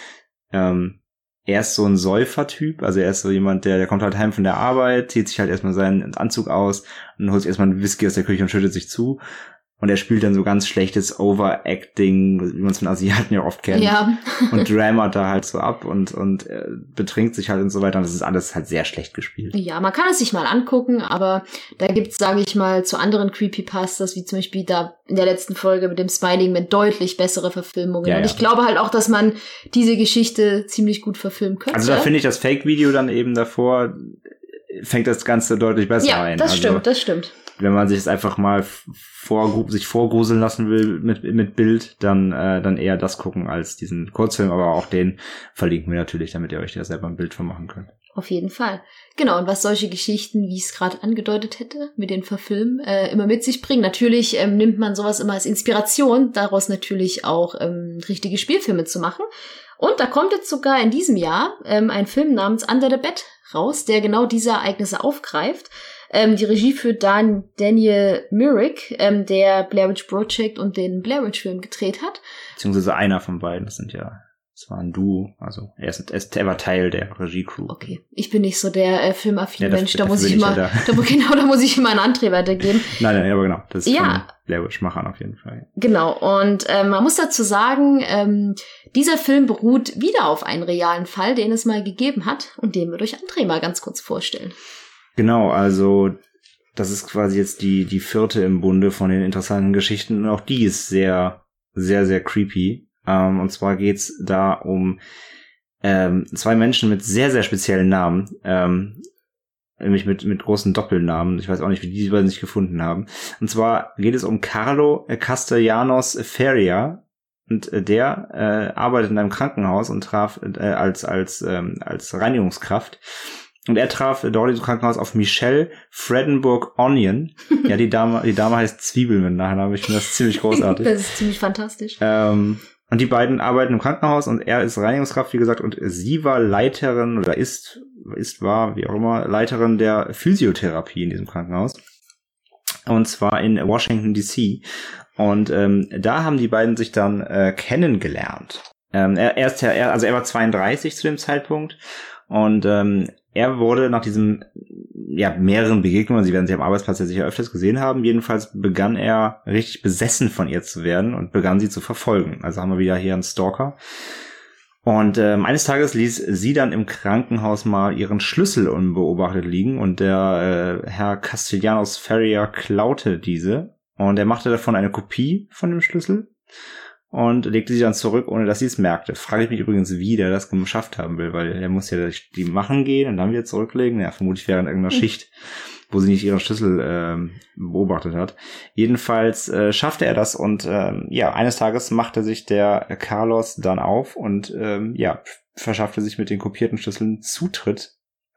ähm, er ist so ein Säufertyp, also er ist so jemand, der, der kommt halt heim von der Arbeit, zieht sich halt erstmal seinen Anzug aus und holt sich erstmal einen Whisky aus der Küche und schüttet sich zu. Und er spielt dann so ganz schlechtes Overacting, wie man es von Asiaten ja oft kennt. ja. Und dramat da halt so ab und, und äh, betrinkt sich halt und so weiter. Und das ist alles halt sehr schlecht gespielt. Ja, man kann es sich mal angucken, aber da gibt's, sage ich mal, zu anderen Creepypastas, wie zum Beispiel da in der letzten Folge mit dem Smiling mit deutlich bessere Verfilmungen. Ja, Und ja. ich glaube halt auch, dass man diese Geschichte ziemlich gut verfilmen könnte. Also da finde ich das Fake-Video dann eben davor, fängt das Ganze deutlich besser ja, ein. das also, stimmt, das stimmt. Wenn man sich es einfach mal vor, sich vorgruseln lassen will mit, mit Bild, dann, äh, dann eher das gucken als diesen Kurzfilm, aber auch den verlinken wir natürlich, damit ihr euch da selber ein Bild von machen könnt. Auf jeden Fall. Genau, und was solche Geschichten, wie ich es gerade angedeutet hätte, mit den Verfilmen, äh, immer mit sich bringen. Natürlich ähm, nimmt man sowas immer als Inspiration, daraus natürlich auch ähm, richtige Spielfilme zu machen. Und da kommt jetzt sogar in diesem Jahr ähm, ein Film namens Under the Bed raus, der genau diese Ereignisse aufgreift. Ähm, die Regie führt Dan Daniel Myrick, ähm, der Blair Witch Project und den Blair Witch Film gedreht hat. Beziehungsweise einer von beiden, das sind ja, das war ein Duo, also er ist, er ist er war Teil der Regie-Crew. Okay, ich bin nicht so der äh, filmaffine Ja, Mensch, da muss ich immer, ja da. genau, da muss ich immer an André weitergeben. Nein, nein, aber genau, das ist Ja. Blair Witch Machern auf jeden Fall. Genau, und ähm, man muss dazu sagen, ähm, dieser Film beruht wieder auf einen realen Fall, den es mal gegeben hat und den wir durch André mal ganz kurz vorstellen. Genau, also das ist quasi jetzt die, die vierte im Bunde von den interessanten Geschichten und auch die ist sehr, sehr, sehr creepy. Ähm, und zwar geht's da um ähm, zwei Menschen mit sehr, sehr speziellen Namen. Ähm, nämlich mit, mit großen Doppelnamen. Ich weiß auch nicht, wie die die beiden sich gefunden haben. Und zwar geht es um Carlo Castellanos Feria. Und der äh, arbeitet in einem Krankenhaus und traf äh, als, als, ähm, als Reinigungskraft. Und er traf dort im Krankenhaus auf Michelle Fredenburg Onion. Ja, die Dame, die Dame heißt Zwiebel mit Nachnamen. Ich finde das ziemlich großartig. Das ist ziemlich fantastisch. Ähm, und die beiden arbeiten im Krankenhaus und er ist Reinigungskraft, wie gesagt, und sie war Leiterin oder ist, ist, war, wie auch immer, Leiterin der Physiotherapie in diesem Krankenhaus. Und zwar in Washington DC. Und ähm, da haben die beiden sich dann äh, kennengelernt. Ähm, er, er ist ja, er, also er war 32 zu dem Zeitpunkt und ähm, er wurde nach diesem ja mehreren Begegnungen, sie werden sie am Arbeitsplatz ja sicher öfters gesehen haben, jedenfalls begann er richtig besessen von ihr zu werden und begann sie zu verfolgen. Also haben wir wieder hier einen Stalker. Und ähm, eines Tages ließ sie dann im Krankenhaus mal ihren Schlüssel unbeobachtet liegen und der äh, Herr Castellanos Ferrier klaute diese und er machte davon eine Kopie von dem Schlüssel und legte sie dann zurück, ohne dass sie es merkte. Frage ich mich übrigens, wie der das geschafft haben will, weil er muss ja die machen gehen und dann wieder zurücklegen. Ja, vermutlich während irgendeiner mhm. Schicht, wo sie nicht ihren Schlüssel äh, beobachtet hat. Jedenfalls äh, schaffte er das und äh, ja, eines Tages machte sich der Carlos dann auf und ähm, ja, verschaffte sich mit den kopierten Schlüsseln Zutritt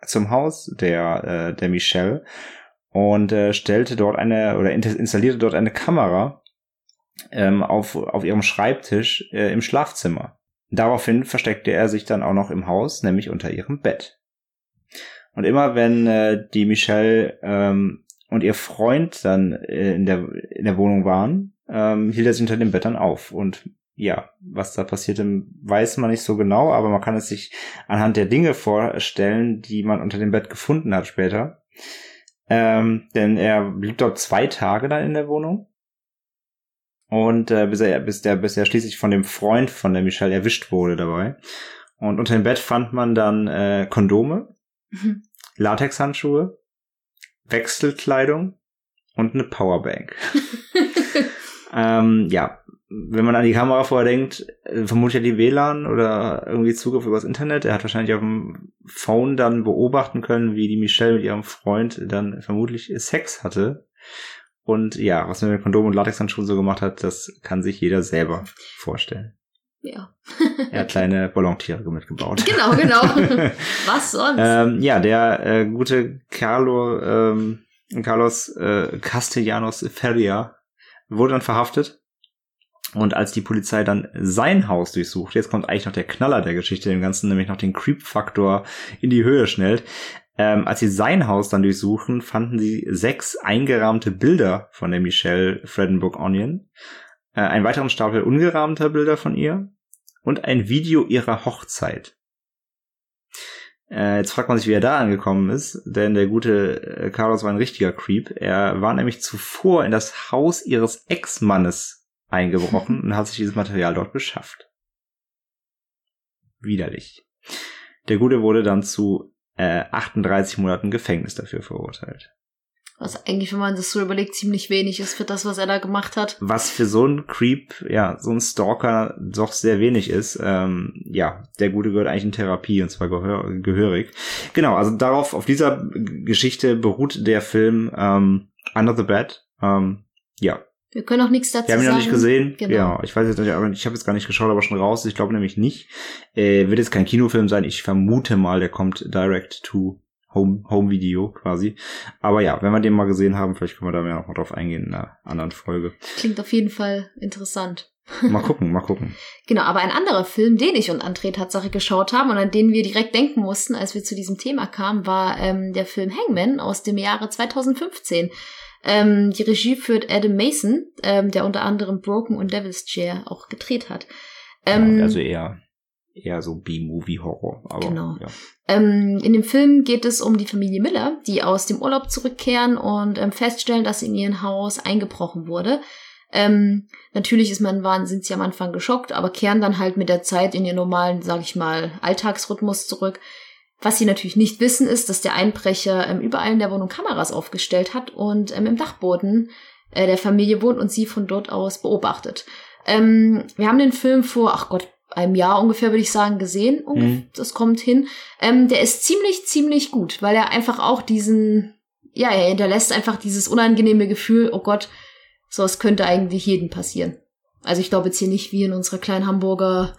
zum Haus der, äh, der Michelle und äh, stellte dort eine oder installierte dort eine Kamera ähm, auf, auf ihrem Schreibtisch äh, im Schlafzimmer. Daraufhin versteckte er sich dann auch noch im Haus, nämlich unter ihrem Bett. Und immer wenn äh, die Michelle ähm, und ihr Freund dann äh, in, der, in der Wohnung waren, ähm, hielt er sich unter dem Bett dann auf. Und ja, was da passierte, weiß man nicht so genau, aber man kann es sich anhand der Dinge vorstellen, die man unter dem Bett gefunden hat später. Ähm, denn er blieb dort zwei Tage dann in der Wohnung und äh, bis er bis der bis er schließlich von dem Freund von der Michelle erwischt wurde dabei. Und unter dem Bett fand man dann äh, Kondome, mhm. Latexhandschuhe, Wechselkleidung und eine Powerbank. ähm, ja, wenn man an die Kamera vorher denkt, äh, vermutlich ja die WLAN oder irgendwie Zugriff übers Internet. Er hat wahrscheinlich auf dem Phone dann beobachten können, wie die Michelle mit ihrem Freund dann vermutlich Sex hatte. Und ja, was er mit Kondom und Latexhandschuhen so gemacht hat, das kann sich jeder selber vorstellen. Ja. er hat kleine Ballontiere mitgebaut. Genau, genau. Was sonst? Ähm, ja, der äh, gute Carlo, ähm, Carlos äh, Castellanos Feria wurde dann verhaftet. Und als die Polizei dann sein Haus durchsucht, jetzt kommt eigentlich noch der Knaller der Geschichte, dem Ganzen nämlich noch den Creep-Faktor in die Höhe schnellt. Ähm, als sie sein Haus dann durchsuchen, fanden sie sechs eingerahmte Bilder von der Michelle Fredenburg Onion, äh, einen weiteren Stapel ungerahmter Bilder von ihr und ein Video ihrer Hochzeit. Äh, jetzt fragt man sich, wie er da angekommen ist, denn der gute äh, Carlos war ein richtiger Creep. Er war nämlich zuvor in das Haus ihres Ex-Mannes eingebrochen und hat sich dieses Material dort beschafft. Widerlich. Der Gute wurde dann zu äh, 38 Monaten Gefängnis dafür verurteilt. Was eigentlich, wenn man das so überlegt, ziemlich wenig ist für das, was er da gemacht hat. Was für so ein Creep, ja, so ein Stalker doch sehr wenig ist. Ähm, ja, der Gute gehört eigentlich in Therapie und zwar gehör gehörig. Genau, also darauf, auf dieser Geschichte beruht der Film ähm, Under the Bed. Ähm, ja, wir können auch nichts dazu sagen. Wir haben ihn noch nicht gesehen. Genau. Ja, ich weiß jetzt nicht, aber ich habe jetzt gar nicht geschaut, aber schon raus. Ich glaube nämlich nicht. Äh, wird jetzt kein Kinofilm sein. Ich vermute mal, der kommt direct to Home, Home Video quasi. Aber ja, wenn wir den mal gesehen haben, vielleicht können wir da mehr noch mal drauf eingehen in einer anderen Folge. Klingt auf jeden Fall interessant. Mal gucken, mal gucken. genau, aber ein anderer Film, den ich und André Tatsache geschaut haben und an den wir direkt denken mussten, als wir zu diesem Thema kamen, war ähm, der Film Hangman aus dem Jahre 2015. Ähm, die Regie führt Adam Mason, ähm, der unter anderem Broken und Devil's Chair auch gedreht hat. Ähm, ja, also eher eher so B-Movie-Horror. genau. Ja. Ähm, in dem Film geht es um die Familie Miller, die aus dem Urlaub zurückkehren und ähm, feststellen, dass in ihrem Haus eingebrochen wurde. Ähm, natürlich ist man, waren, sind sie am Anfang geschockt, aber kehren dann halt mit der Zeit in ihren normalen, sag ich mal, Alltagsrhythmus zurück. Was sie natürlich nicht wissen, ist, dass der Einbrecher ähm, überall in der Wohnung Kameras aufgestellt hat und ähm, im Dachboden äh, der Familie wohnt und sie von dort aus beobachtet. Ähm, wir haben den Film vor, ach Gott, einem Jahr ungefähr, würde ich sagen, gesehen. Mhm. Das kommt hin. Ähm, der ist ziemlich, ziemlich gut, weil er einfach auch diesen, ja, er hinterlässt einfach dieses unangenehme Gefühl, oh Gott, sowas könnte eigentlich jedem passieren. Also ich glaube jetzt hier nicht wie in unserer kleinen Hamburger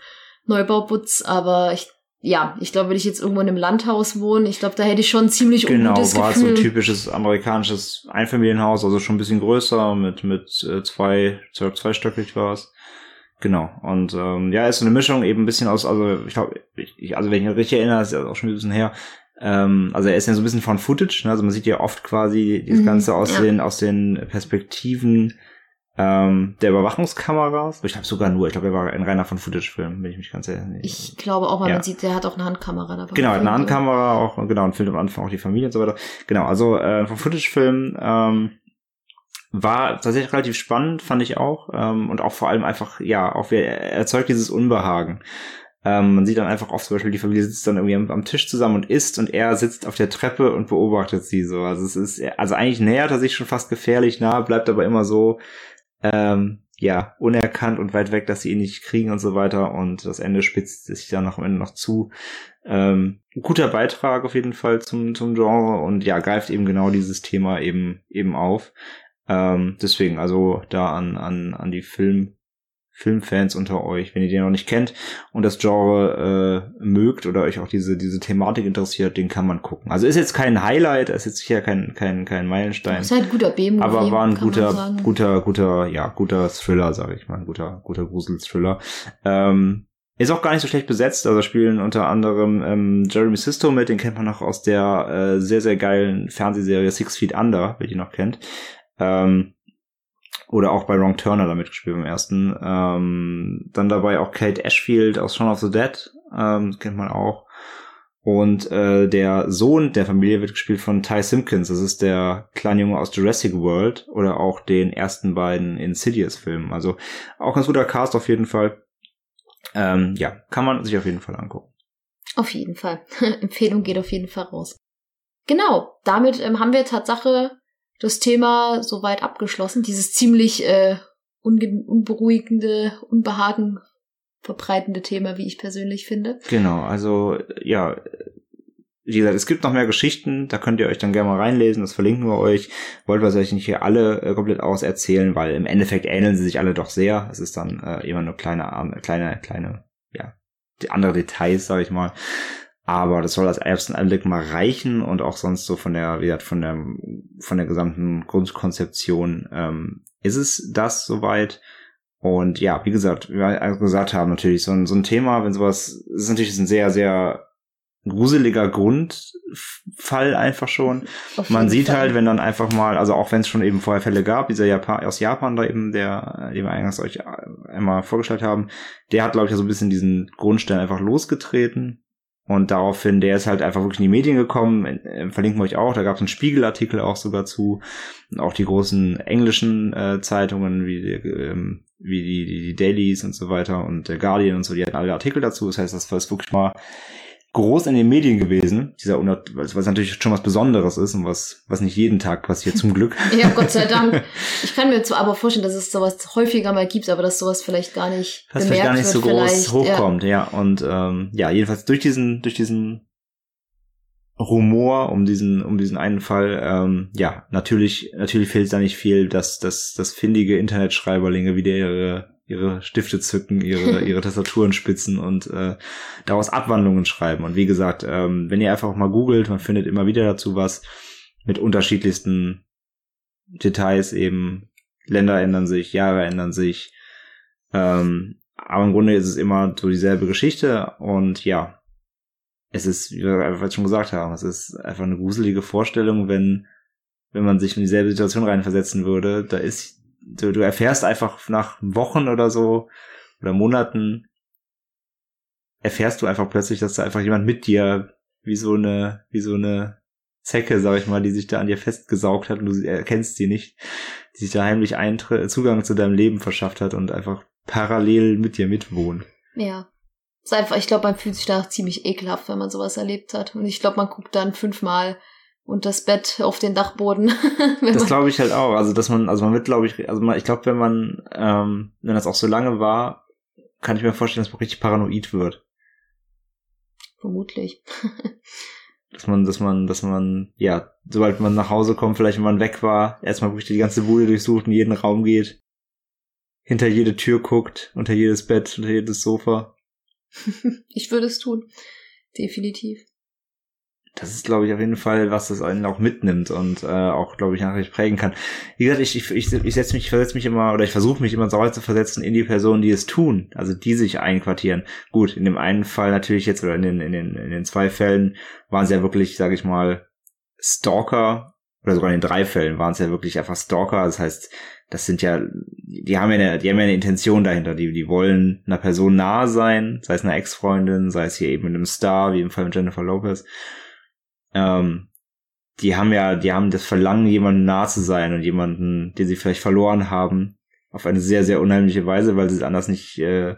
Neubauputz, aber ich ja, ich glaube, wenn ich jetzt irgendwo in einem Landhaus wohne, ich glaube, da hätte ich schon ziemlich genau, ungutes. Genau, war so ein typisches amerikanisches Einfamilienhaus, also schon ein bisschen größer, mit mit äh, zwei, zwei zweistöckig war es. Genau. Und ähm, ja, ist so eine Mischung eben ein bisschen aus, also ich glaube, ich, also wenn ich mich richtig erinnere, ist ja auch schon ein bisschen her. Ähm, also er ist ja so ein bisschen von Footage, ne? also man sieht ja oft quasi das mhm, Ganze aus ja. den aus den Perspektiven ähm, der Überwachungskameras. Ich glaube sogar nur, ich glaube, er war ein reiner von Footage-Film, wenn ich mich ganz erinnere. Ich glaube auch, weil ja. man sieht, der hat auch eine Handkamera dabei. Genau, eine Handkamera auch, genau, und filmt am Anfang auch die Familie und so weiter. Genau, also äh, von Footage-Film ähm, war tatsächlich relativ spannend, fand ich auch. Ähm, und auch vor allem einfach, ja, auch er erzeugt dieses Unbehagen. Ähm, man sieht dann einfach oft zum Beispiel, die Familie sitzt dann irgendwie am, am, Tisch zusammen und isst und er sitzt auf der Treppe und beobachtet sie so. Also es ist, also eigentlich nähert er sich schon fast gefährlich nah, bleibt aber immer so ähm, ja, unerkannt und weit weg, dass sie ihn nicht kriegen und so weiter. Und das Ende spitzt sich dann am Ende noch zu. Ähm, guter Beitrag auf jeden Fall zum, zum Genre und ja, greift eben genau dieses Thema eben, eben auf. Ähm, deswegen, also da an, an, an die Film, Filmfans unter euch, wenn ihr den noch nicht kennt und das Genre äh, mögt oder euch auch diese, diese Thematik interessiert, den kann man gucken. Also ist jetzt kein Highlight, ist jetzt sicher kein, kein, kein Meilenstein. Ist halt guter B-Movie. Aber war ein guter, guter, guter, ja, guter Thriller, sage ich mal. Ein guter, guter Grusel-Thriller. Ähm, ist auch gar nicht so schlecht besetzt. Also spielen unter anderem ähm, Jeremy Sisto mit, den kennt man noch aus der äh, sehr, sehr geilen Fernsehserie Six Feet Under, wer die noch kennt. Ähm, oder auch bei Wrong Turner damit gespielt beim ersten. Ähm, dann dabei auch Kate Ashfield aus Shaun of the Dead, ähm, kennt man auch. Und äh, der Sohn der Familie wird gespielt von Ty Simpkins. Das ist der kleine Junge aus Jurassic World oder auch den ersten beiden Insidious-Filmen. Also auch ganz guter Cast auf jeden Fall. Ähm, ja, kann man sich auf jeden Fall angucken. Auf jeden Fall. Empfehlung geht auf jeden Fall raus. Genau, damit ähm, haben wir Tatsache das Thema soweit abgeschlossen. Dieses ziemlich äh, unberuhigende, unbehagen verbreitende Thema, wie ich persönlich finde. Genau, also ja, wie gesagt, es gibt noch mehr Geschichten, da könnt ihr euch dann gerne mal reinlesen, das verlinken wir euch. Wollt wir euch nicht hier alle äh, komplett auserzählen, weil im Endeffekt ähneln sie sich alle doch sehr. Es ist dann äh, immer nur kleine, kleine, kleine, ja, andere Details, sage ich mal. Aber das soll als ersten Einblick mal reichen und auch sonst so von der, wie gesagt, von der, von der gesamten Grundkonzeption ähm, ist es das soweit. Und ja, wie gesagt, wie wir gesagt haben, natürlich so ein, so ein Thema, wenn sowas, es ist natürlich ein sehr, sehr gruseliger Grundfall einfach schon. Man sieht Fall. halt, wenn dann einfach mal, also auch wenn es schon eben vorher Fälle gab, dieser Japan aus Japan da eben, der, den wir eingangs euch einmal vorgestellt haben, der hat, glaube ich, so ein bisschen diesen Grundstein einfach losgetreten. Und daraufhin, der ist halt einfach wirklich in die Medien gekommen, äh, verlinken wir euch auch, da gab es einen Spiegelartikel auch sogar zu, auch die großen englischen äh, Zeitungen, wie, ähm, wie die, die, die Dailies und so weiter und der Guardian und so, die hatten alle Artikel dazu, das heißt, das war wirklich mal groß in den Medien gewesen, dieser Unart- es natürlich schon was Besonderes ist und was, was nicht jeden Tag passiert, zum Glück. Ja, Gott sei Dank. Ich kann mir zwar aber vorstellen, dass es sowas häufiger mal gibt, aber dass sowas vielleicht gar nicht was vielleicht gar nicht so wird, groß vielleicht. hochkommt, ja. Und ähm, ja, jedenfalls durch diesen, durch diesen Rumor um diesen, um diesen einen Fall, ähm, ja, natürlich, natürlich fehlt da nicht viel, dass, dass, dass findige Internetschreiberlinge wieder ihre, ihre Stifte zücken, ihre, ihre Tastaturen spitzen und äh, daraus Abwandlungen schreiben. Und wie gesagt, ähm, wenn ihr einfach mal googelt, man findet immer wieder dazu was mit unterschiedlichsten Details eben. Länder ändern sich, Jahre ändern sich. Ähm, aber im Grunde ist es immer so dieselbe Geschichte und ja, es ist, wie wir einfach schon gesagt haben, es ist einfach eine gruselige Vorstellung, wenn, wenn man sich in dieselbe Situation reinversetzen würde. Da ist, du, du erfährst einfach nach Wochen oder so oder Monaten, erfährst du einfach plötzlich, dass da einfach jemand mit dir, wie so eine, wie so eine Zecke, sag ich mal, die sich da an dir festgesaugt hat und du erkennst sie nicht, die sich da heimlich Eintre Zugang zu deinem Leben verschafft hat und einfach parallel mit dir mitwohnt. Ja. Ist einfach, ich glaube, man fühlt sich danach ziemlich ekelhaft, wenn man sowas erlebt hat. Und ich glaube, man guckt dann fünfmal unter das Bett auf den Dachboden. Das glaube ich halt auch. Also, dass man, also man wird, glaube ich, also man, ich glaube, wenn man, ähm, wenn das auch so lange war, kann ich mir vorstellen, dass man richtig paranoid wird. vermutlich. Dass man, dass man, dass man, ja, sobald man nach Hause kommt, vielleicht wenn man weg war, erstmal wirklich die ganze Bude durchsucht und jeden Raum geht, hinter jede Tür guckt, unter jedes Bett, unter jedes Sofa. ich würde es tun. Definitiv. Das ist, glaube ich, auf jeden Fall, was das einen auch mitnimmt und äh, auch, glaube ich, nachher prägen kann. Wie gesagt, ich, ich, ich, setze mich, ich versetze mich immer oder ich versuche mich immer weit zu versetzen in die Personen, die es tun, also die sich einquartieren. Gut, in dem einen Fall natürlich jetzt oder in den, in den, in den zwei Fällen waren es ja wirklich, sage ich mal, Stalker oder sogar in den drei Fällen waren es ja wirklich einfach Stalker. Das heißt, das sind ja, die haben ja eine, die haben ja eine Intention dahinter. Die, die wollen einer Person nahe sein, sei es einer Ex-Freundin, sei es hier eben einem Star, wie im Fall mit Jennifer Lopez. Ähm, die haben ja, die haben das Verlangen, jemandem nah zu sein und jemanden, den sie vielleicht verloren haben, auf eine sehr, sehr unheimliche Weise, weil sie es anders nicht, äh,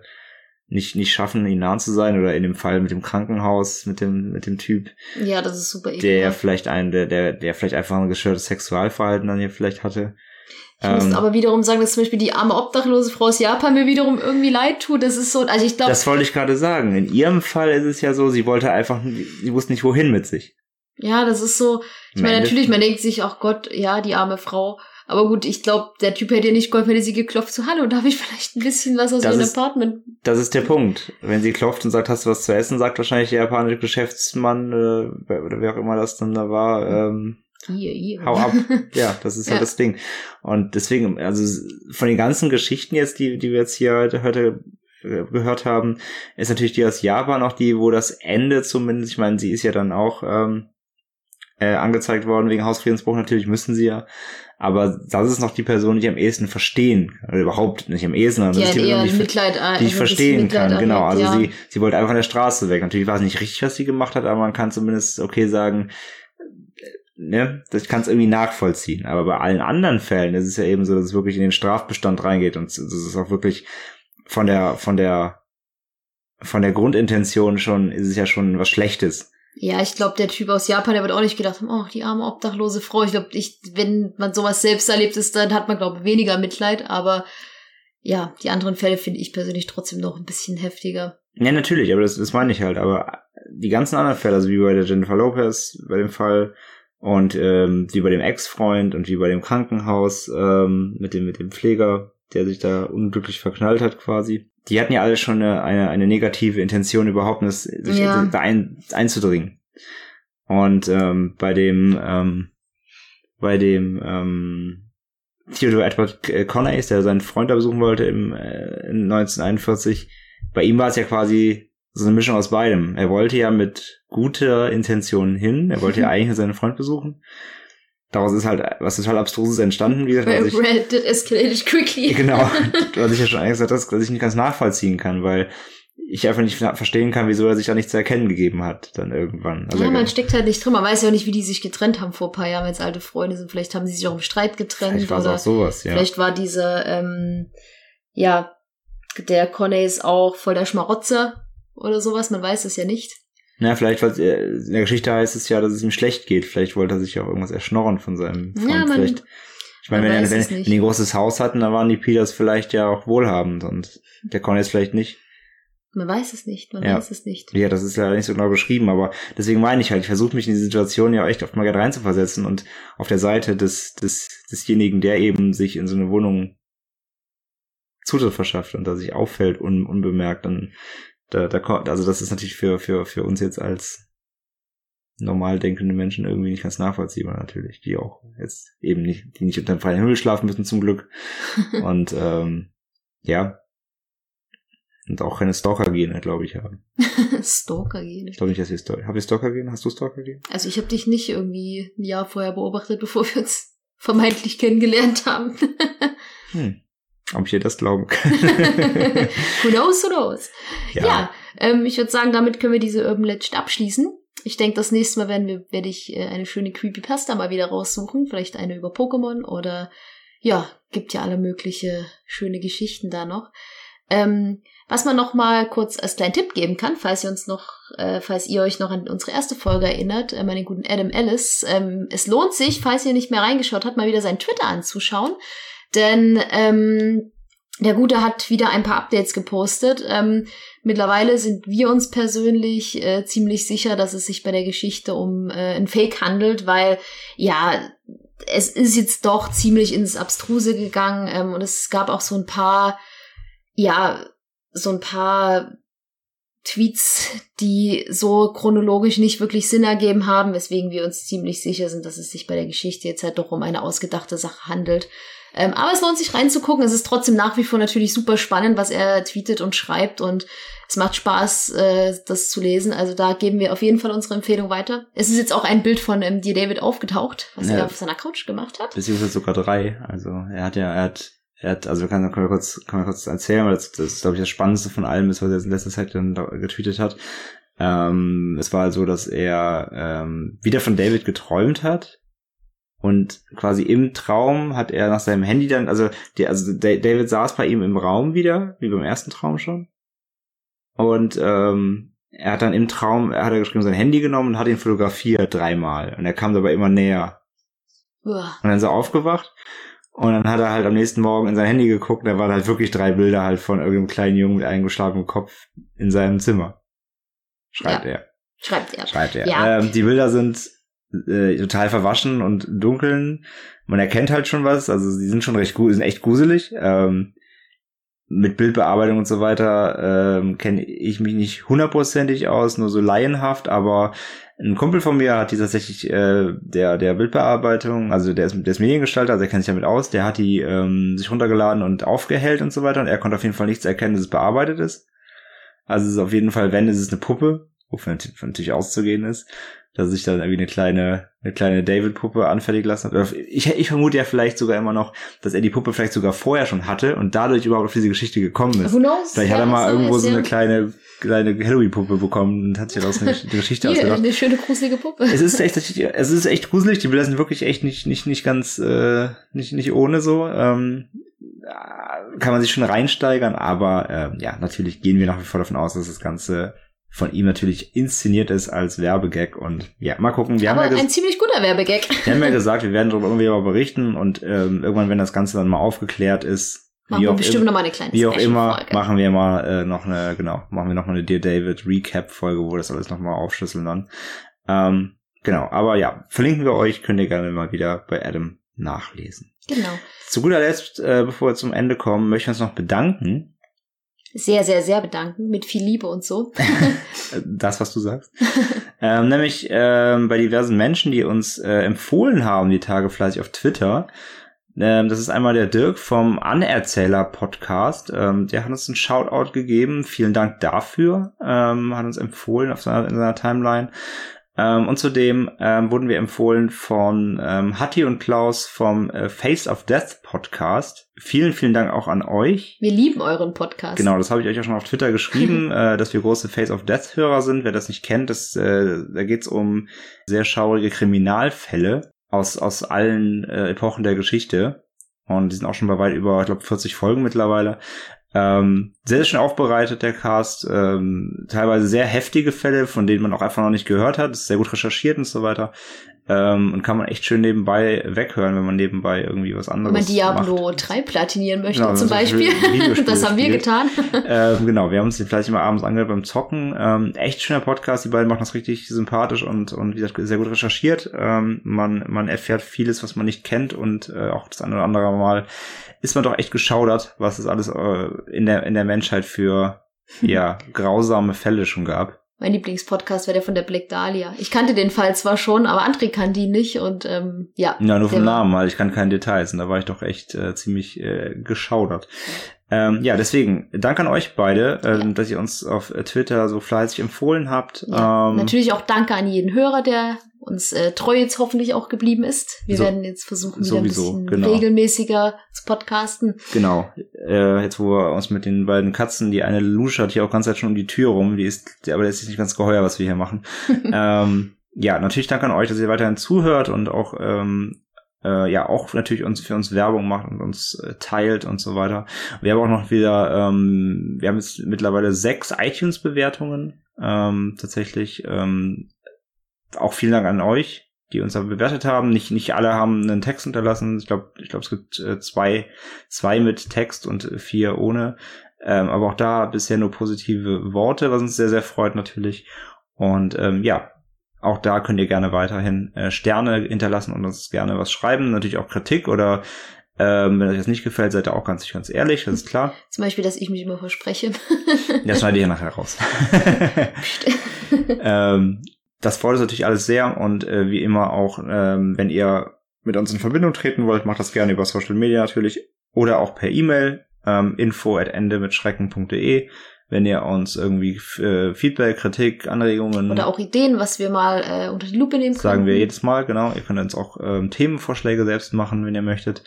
nicht, nicht schaffen, ihnen nah zu sein oder in dem Fall mit dem Krankenhaus, mit dem, mit dem Typ, Ja, das ist super der ekelhaft. vielleicht ein, der, der, der vielleicht einfach ein gestörtes Sexualverhalten dann hier vielleicht hatte. Ich muss Ähm, aber wiederum sagen, dass zum Beispiel die arme obdachlose Frau aus Japan mir wiederum irgendwie leid tut. Das ist so, also ich glaube, Das wollte ich gerade sagen. In ihrem Fall ist es ja so, sie wollte einfach, sie wusste nicht wohin mit sich. Ja, das ist so. Ich meine, natürlich, man denkt sich, ach Gott, ja, die arme Frau. Aber gut, ich glaube, der Typ hätte ihr nicht geholfen, hätte sie geklopft, so, hallo, darf ich vielleicht ein bisschen was aus Das ist- Apartment? Das ist der Punkt. Wenn sie klopft und sagt, hast du was zu essen, sagt wahrscheinlich der japanische Geschäftsmann äh, wer- oder wer auch immer das dann da war, ähm, Hier, hier. hau ab. ja, das ist Ja. halt das Ding. Und deswegen, also von den ganzen Geschichten jetzt, die, die wir jetzt hier heute, heute äh, gehört haben, ist natürlich die aus Japan auch die, wo das Ende zumindest, ich meine, sie ist ja dann auch ähm, äh, angezeigt worden wegen Hausfriedensbruch, natürlich müssen sie ja. Aber das ist noch die Person, die ich am ehesten verstehen. Oder überhaupt nicht am ehesten, sondern Die halt die Person, die ich, Mitleid, äh, die ich also verstehen Mitleid kann, genau. Also ja. sie, sie wollte einfach von der Straße weg. Natürlich war es nicht richtig, was sie gemacht hat, aber man kann zumindest okay sagen, äh, ne, das kann es irgendwie nachvollziehen. Aber bei allen anderen Fällen ist es ja eben so, dass es wirklich in den Strafbestand reingeht und das ist auch wirklich von der, von der, von der Grundintention schon, ist es ja schon was Schlechtes. Ja, ich glaube, der Typ aus Japan, der wird auch nicht gedacht haben, oh, die arme obdachlose Frau. Ich glaube, ich, wenn man sowas selbst erlebt ist, dann hat man, glaube ich, weniger Mitleid. Aber ja, die anderen Fälle finde ich persönlich trotzdem noch ein bisschen heftiger. Ja, natürlich, aber das, das meine ich halt. Aber die ganzen anderen Fälle, also wie bei der Jennifer Lopez, bei dem Fall, und ähm, wie bei dem Ex-Freund und wie bei dem Krankenhaus ähm, mit dem mit dem Pfleger, der sich da unglücklich verknallt hat quasi. Die hatten ja alle schon eine, eine, eine negative Intention überhaupt, das, sich Ja. da ein, einzudringen. Und ähm, bei dem ähm, bei dem ähm, Theodore Edward äh, Connays, der seinen Freund da besuchen wollte im äh, in 1941, bei ihm war es ja quasi so eine Mischung aus beidem. Er wollte ja mit guter Intention hin, er wollte ja eigentlich nur seinen Freund besuchen. Daraus ist halt was total Abstruses entstanden, wie gesagt, was ich, Red it escalated quickly. genau, was ich ja schon eigentlich gesagt habe, dass ich nicht ganz nachvollziehen kann, weil ich einfach nicht verstehen kann, wieso er sich da nicht zu erkennen gegeben hat, dann irgendwann. Also ja, man steckt halt nicht drin. Man weiß ja auch nicht, wie die sich getrennt haben vor ein paar Jahren, wenn es alte Freunde sind. Vielleicht haben sie sich auch im Streit getrennt. vielleicht war es oder auch sowas, ja. Vielleicht war dieser, ähm, ja, der Corneys auch voll der Schmarotzer oder sowas. Man weiß es ja nicht. Na, vielleicht, weil äh, in der Geschichte heißt es ja, dass es ihm schlecht geht. Vielleicht wollte er sich ja auch irgendwas erschnorren von seinem Freund. Ja, man- vielleicht. Ich meine, wenn, er- wenn, wenn die ein großes Haus hatten, dann waren die Peters vielleicht ja auch wohlhabend und der Cornelius vielleicht nicht. Man weiß es nicht. Man Ja. weiß es nicht. Ja, das ist ja nicht so genau beschrieben, aber deswegen meine ich halt, ich versuche mich in die Situation ja echt oft mal gerne reinzuversetzen und auf der Seite des, des, desjenigen, der eben sich in so eine Wohnung Zutritt verschafft und da sich auffällt un, unbemerkt, dann da, da also das ist natürlich für, für, für uns jetzt als normal denkende Menschen irgendwie nicht ganz nachvollziehbar natürlich, die auch jetzt eben nicht, die nicht unter dem freien Himmel schlafen müssen zum Glück. Und ähm, ja. Und auch keine Stalker-Gene, glaube ich, haben. Stalker gehen. Ich glaube nicht, dass ihr Stalker. Habt ihr Stalker gehen? Hast du Stalker gehen? Also ich habe dich nicht irgendwie ein Jahr vorher beobachtet, bevor wir uns vermeintlich kennengelernt haben. Hm. Ob ich dir das glauben kann. who knows, who knows. ja. Ja, ähm, ich würde sagen, damit können wir diese Urban Legend abschließen. Ich denke, das nächste Mal werden wir, werde ich äh, eine schöne Creepypasta mal wieder raussuchen. Vielleicht eine über Pokémon oder ja, gibt ja alle mögliche schöne Geschichten da noch. Ähm, was man noch mal kurz als kleinen Tipp geben kann, falls ihr uns noch, äh, falls ihr euch noch an unsere erste Folge erinnert, äh, meinen guten Adam Ellis, ähm, es lohnt sich, falls ihr nicht mehr reingeschaut habt, mal wieder seinen Twitter anzuschauen, denn ähm, der Gute hat wieder ein paar Updates gepostet. Ähm, mittlerweile sind wir uns persönlich äh, ziemlich sicher, dass es sich bei der Geschichte um äh, ein Fake handelt, weil ja, es ist jetzt doch ziemlich ins Abstruse gegangen ähm, und es gab auch so ein paar, ja, so ein paar Tweets, die so chronologisch nicht wirklich Sinn ergeben haben, weswegen wir uns ziemlich sicher sind, dass es sich bei der Geschichte jetzt halt doch um eine ausgedachte Sache handelt. Ähm, aber es lohnt sich reinzugucken. Es ist trotzdem nach wie vor natürlich super spannend, was er tweetet und schreibt und es macht Spaß, äh, das zu lesen. Also da geben wir auf jeden Fall unsere Empfehlung weiter. Es ist jetzt auch ein Bild von ähm, dir David aufgetaucht, was Ja. er auf seiner Couch gemacht hat. Beziehungsweise sogar drei. Also er hat ja, er hat, er hat, also kann, kann man kurz, kann man kurz erzählen, weil das, das glaube ich, das Spannendste von allem ist, was er in letzter Zeit dann da getweetet hat. Ähm, es war so, dass er ähm, wieder von David geträumt hat. Und quasi im Traum hat er nach seinem Handy dann, also, die, also Da- David saß bei ihm im Raum wieder, wie beim ersten Traum schon. Und ähm, er hat dann im Traum, er hat er geschrieben, sein Handy genommen und hat ihn fotografiert dreimal. Und er kam dabei immer näher. Uah. Und dann ist er aufgewacht Und dann hat er halt am nächsten Morgen in sein Handy geguckt, da waren halt wirklich drei Bilder halt von irgendeinem kleinen Jungen mit eingeschlagenem Kopf in seinem Zimmer. Schreibt Ja. er. Schreibt er. Schreibt er. Ja. Ähm, die Bilder sind äh, total verwaschen und dunkeln. Man erkennt halt schon was, also sie sind schon recht gut, sind echt gruselig. Ähm, mit Bildbearbeitung und so weiter ähm, kenne ich mich nicht hundertprozentig aus, nur so laienhaft, aber ein Kumpel von mir hat die tatsächlich äh, der der Bildbearbeitung, also der ist, der ist Mediengestalter, also er kennt sich damit aus, der hat die ähm, sich runtergeladen und aufgehellt und so weiter und er konnte auf jeden Fall nichts erkennen, dass es bearbeitet ist. Also es ist auf jeden Fall, wenn es ist eine Puppe, von natürlich auszugehen ist, dass sich dann irgendwie eine kleine eine kleine David-Puppe anfertigen lassen hat. Ich, ich vermute ja vielleicht sogar immer noch, dass er die Puppe vielleicht sogar vorher schon hatte und dadurch überhaupt auf diese Geschichte gekommen ist. Who knows? Vielleicht hat er mal irgendwo so eine kleine, kleine Halloween-Puppe bekommen und hat sich daraus eine, Geschichte Hier, ausgedacht. eine schöne gruselige Puppe. Es ist echt, es ist echt gruselig. Die Bilder sind wirklich echt nicht, nicht, nicht ganz, äh, nicht, nicht ohne so. Ähm, äh, kann man sich schon reinsteigern, aber äh, ja, natürlich gehen wir nach wie vor davon aus, dass das Ganze von ihm natürlich inszeniert ist als Werbegag und ja, mal gucken. Wir Aber haben ja, ein ziemlich guter Werbegag. wir haben ja gesagt, wir werden darüber irgendwie mal berichten und ähm, irgendwann, wenn das Ganze dann mal aufgeklärt ist, Machen wir bestimmt im- noch mal eine kleine wie auch immer, machen wir mal äh, noch eine, genau, machen wir noch mal eine Dear David Recap-Folge, wo wir das alles noch mal aufschlüsseln dann. Ähm, genau, aber ja, verlinken wir euch, könnt ihr gerne mal wieder bei Adam nachlesen. Genau. Zu guter Letzt, äh, bevor wir zum Ende kommen, möchten wir uns noch bedanken. Sehr, sehr, sehr bedanken. Mit viel Liebe und so. Das, was du sagst. ähm, nämlich ähm, bei diversen Menschen, die uns äh, empfohlen haben, die Tage fleißig auf Twitter. Ähm, das ist einmal der Dirk vom Anerzähler-Podcast. Ähm, der hat uns einen Shoutout gegeben. Vielen Dank dafür. Ähm, hat uns empfohlen auf seiner, in seiner Timeline. Ähm, und zudem ähm, wurden wir empfohlen von ähm, Hatti und Klaus vom äh, Face of Death Podcast. Vielen, vielen Dank auch an euch. Wir lieben euren Podcast. Genau, das habe ich euch auch schon auf Twitter geschrieben, äh, dass wir große Face of Death Hörer sind. Wer das nicht kennt, das, äh, da geht's um sehr schaurige Kriminalfälle aus aus allen äh, Epochen der Geschichte und die sind auch schon bei weit über, ich glaube, 40 Folgen mittlerweile. Ähm, sehr, sehr schön aufbereitet, der Cast. Ähm, teilweise sehr heftige Fälle, von denen man auch einfach noch nicht gehört hat. Ist sehr gut recherchiert und so weiter. Ähm, und kann man echt schön nebenbei weghören, wenn man nebenbei irgendwie was Wenn anderes man Diablo macht. 3 platinieren möchte, Genau, zum wenn Beispiel. Das haben wir spielt. getan. ähm, genau, wir haben uns den vielleicht immer abends angehört beim Zocken. Ähm, echt schöner Podcast, die beiden machen das richtig sympathisch und, und wie gesagt, sehr gut recherchiert. Ähm, man, man erfährt vieles, was man nicht kennt und äh, auch das eine oder andere Mal ist man doch echt geschaudert, was es alles äh, in, der, in der Menschheit für ja, grausame Fälle schon gab. Mein Lieblingspodcast wäre der von der Black Dahlia. Ich kannte den Fall zwar schon, aber André kannte ihn nicht und ähm, ja. Ja, nur vom Namen, weil ich kann keine Details und da war ich doch echt äh, ziemlich äh, geschaudert. Ähm, ja, deswegen, Dank an euch beide, ähm, Ja. dass ihr uns auf äh, Twitter so fleißig empfohlen habt. Ja, ähm, Natürlich auch danke an jeden Hörer, der uns äh, treu jetzt hoffentlich auch geblieben ist. Wir So- werden jetzt versuchen, wieder sowieso, ein bisschen genau. regelmäßiger zu podcasten. Genau. Äh, jetzt, wo wir uns mit den beiden Katzen, die eine Lusche hat hier auch ganz Zeit schon um die Tür rum, die ist, aber das ist nicht ganz geheuer, was wir hier machen. ähm, ja, natürlich danke an euch, dass ihr weiterhin zuhört und auch, ähm, äh, ja, auch natürlich uns für uns Werbung macht und uns äh, teilt und so weiter. Wir haben auch noch wieder, ähm, wir haben jetzt mittlerweile sechs iTunes-Bewertungen, ähm, tatsächlich, ähm, auch vielen Dank an euch, die uns da bewertet haben. Nicht, nicht alle haben einen Text hinterlassen. Ich glaube, ich glaube, es gibt äh, zwei, zwei mit Text und vier ohne. Ähm, aber auch da bisher nur positive Worte, was uns sehr, sehr freut natürlich. Und ähm, ja, auch da könnt ihr gerne weiterhin äh, Sterne hinterlassen und uns gerne was schreiben. Natürlich auch Kritik oder ähm, wenn euch das nicht gefällt, seid ihr auch ganz, ganz ehrlich, das ist klar. Zum Beispiel, dass ich mich immer verspreche. Das schneide ich ja nachher raus. ähm, das freut uns natürlich alles sehr und äh, wie immer auch, ähm, wenn ihr mit uns in Verbindung treten wollt, macht das gerne über Social Media natürlich oder auch per E-Mail ähm, info at ende mit schrecken.de wenn ihr uns irgendwie äh, Feedback, Kritik, Anregungen Oder auch Ideen, was wir mal äh, unter die Lupe nehmen können. sagen wir jedes Mal, genau. Ihr könnt uns auch ähm, Themenvorschläge selbst machen, wenn ihr möchtet.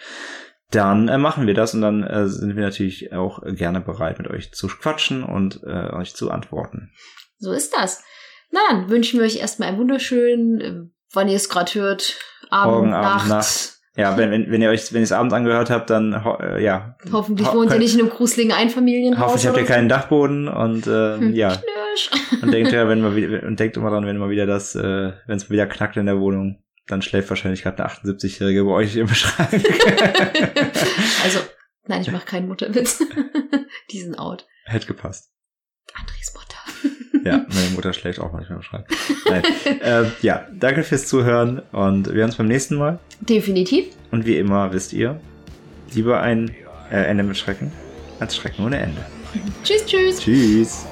Dann äh, machen wir das und dann äh, sind wir natürlich auch gerne bereit, mit euch zu quatschen und äh, euch zu antworten. So ist das. Na dann wünschen wir euch erstmal einen wunderschönen, äh, wann ihr es gerade hört, Abend, Morgen, Nacht. Abend, Nacht. Ja, wenn, wenn, wenn ihr euch, wenn ihr es abends angehört habt, dann ho äh, ja. Hoffentlich Ho- wohnt ihr nicht in einem gruseligen Einfamilienhaus. Hoffentlich habt ihr keinen Dachboden und Hm. ja. Knirsch. Und denkt ja, wenn mal wieder und denkt immer dran, wenn mal wieder das, äh, wenn es wieder knackt in der Wohnung, dann schläft wahrscheinlich gerade eine 78-Jährige bei euch im Schrank. also, nein, ich mache keinen Mutterwitz. Die sind out. Hätte gepasst. Andres Mutter. Ja, meine Mutter schläft auch manchmal im Schrank. Nein. äh, ja, danke fürs Zuhören und wir sehen uns beim nächsten Mal. Definitiv. Und wie immer wisst ihr, lieber ein äh, Ende mit Schrecken als Schrecken ohne Ende. Tschüss, tschüss. Tschüss.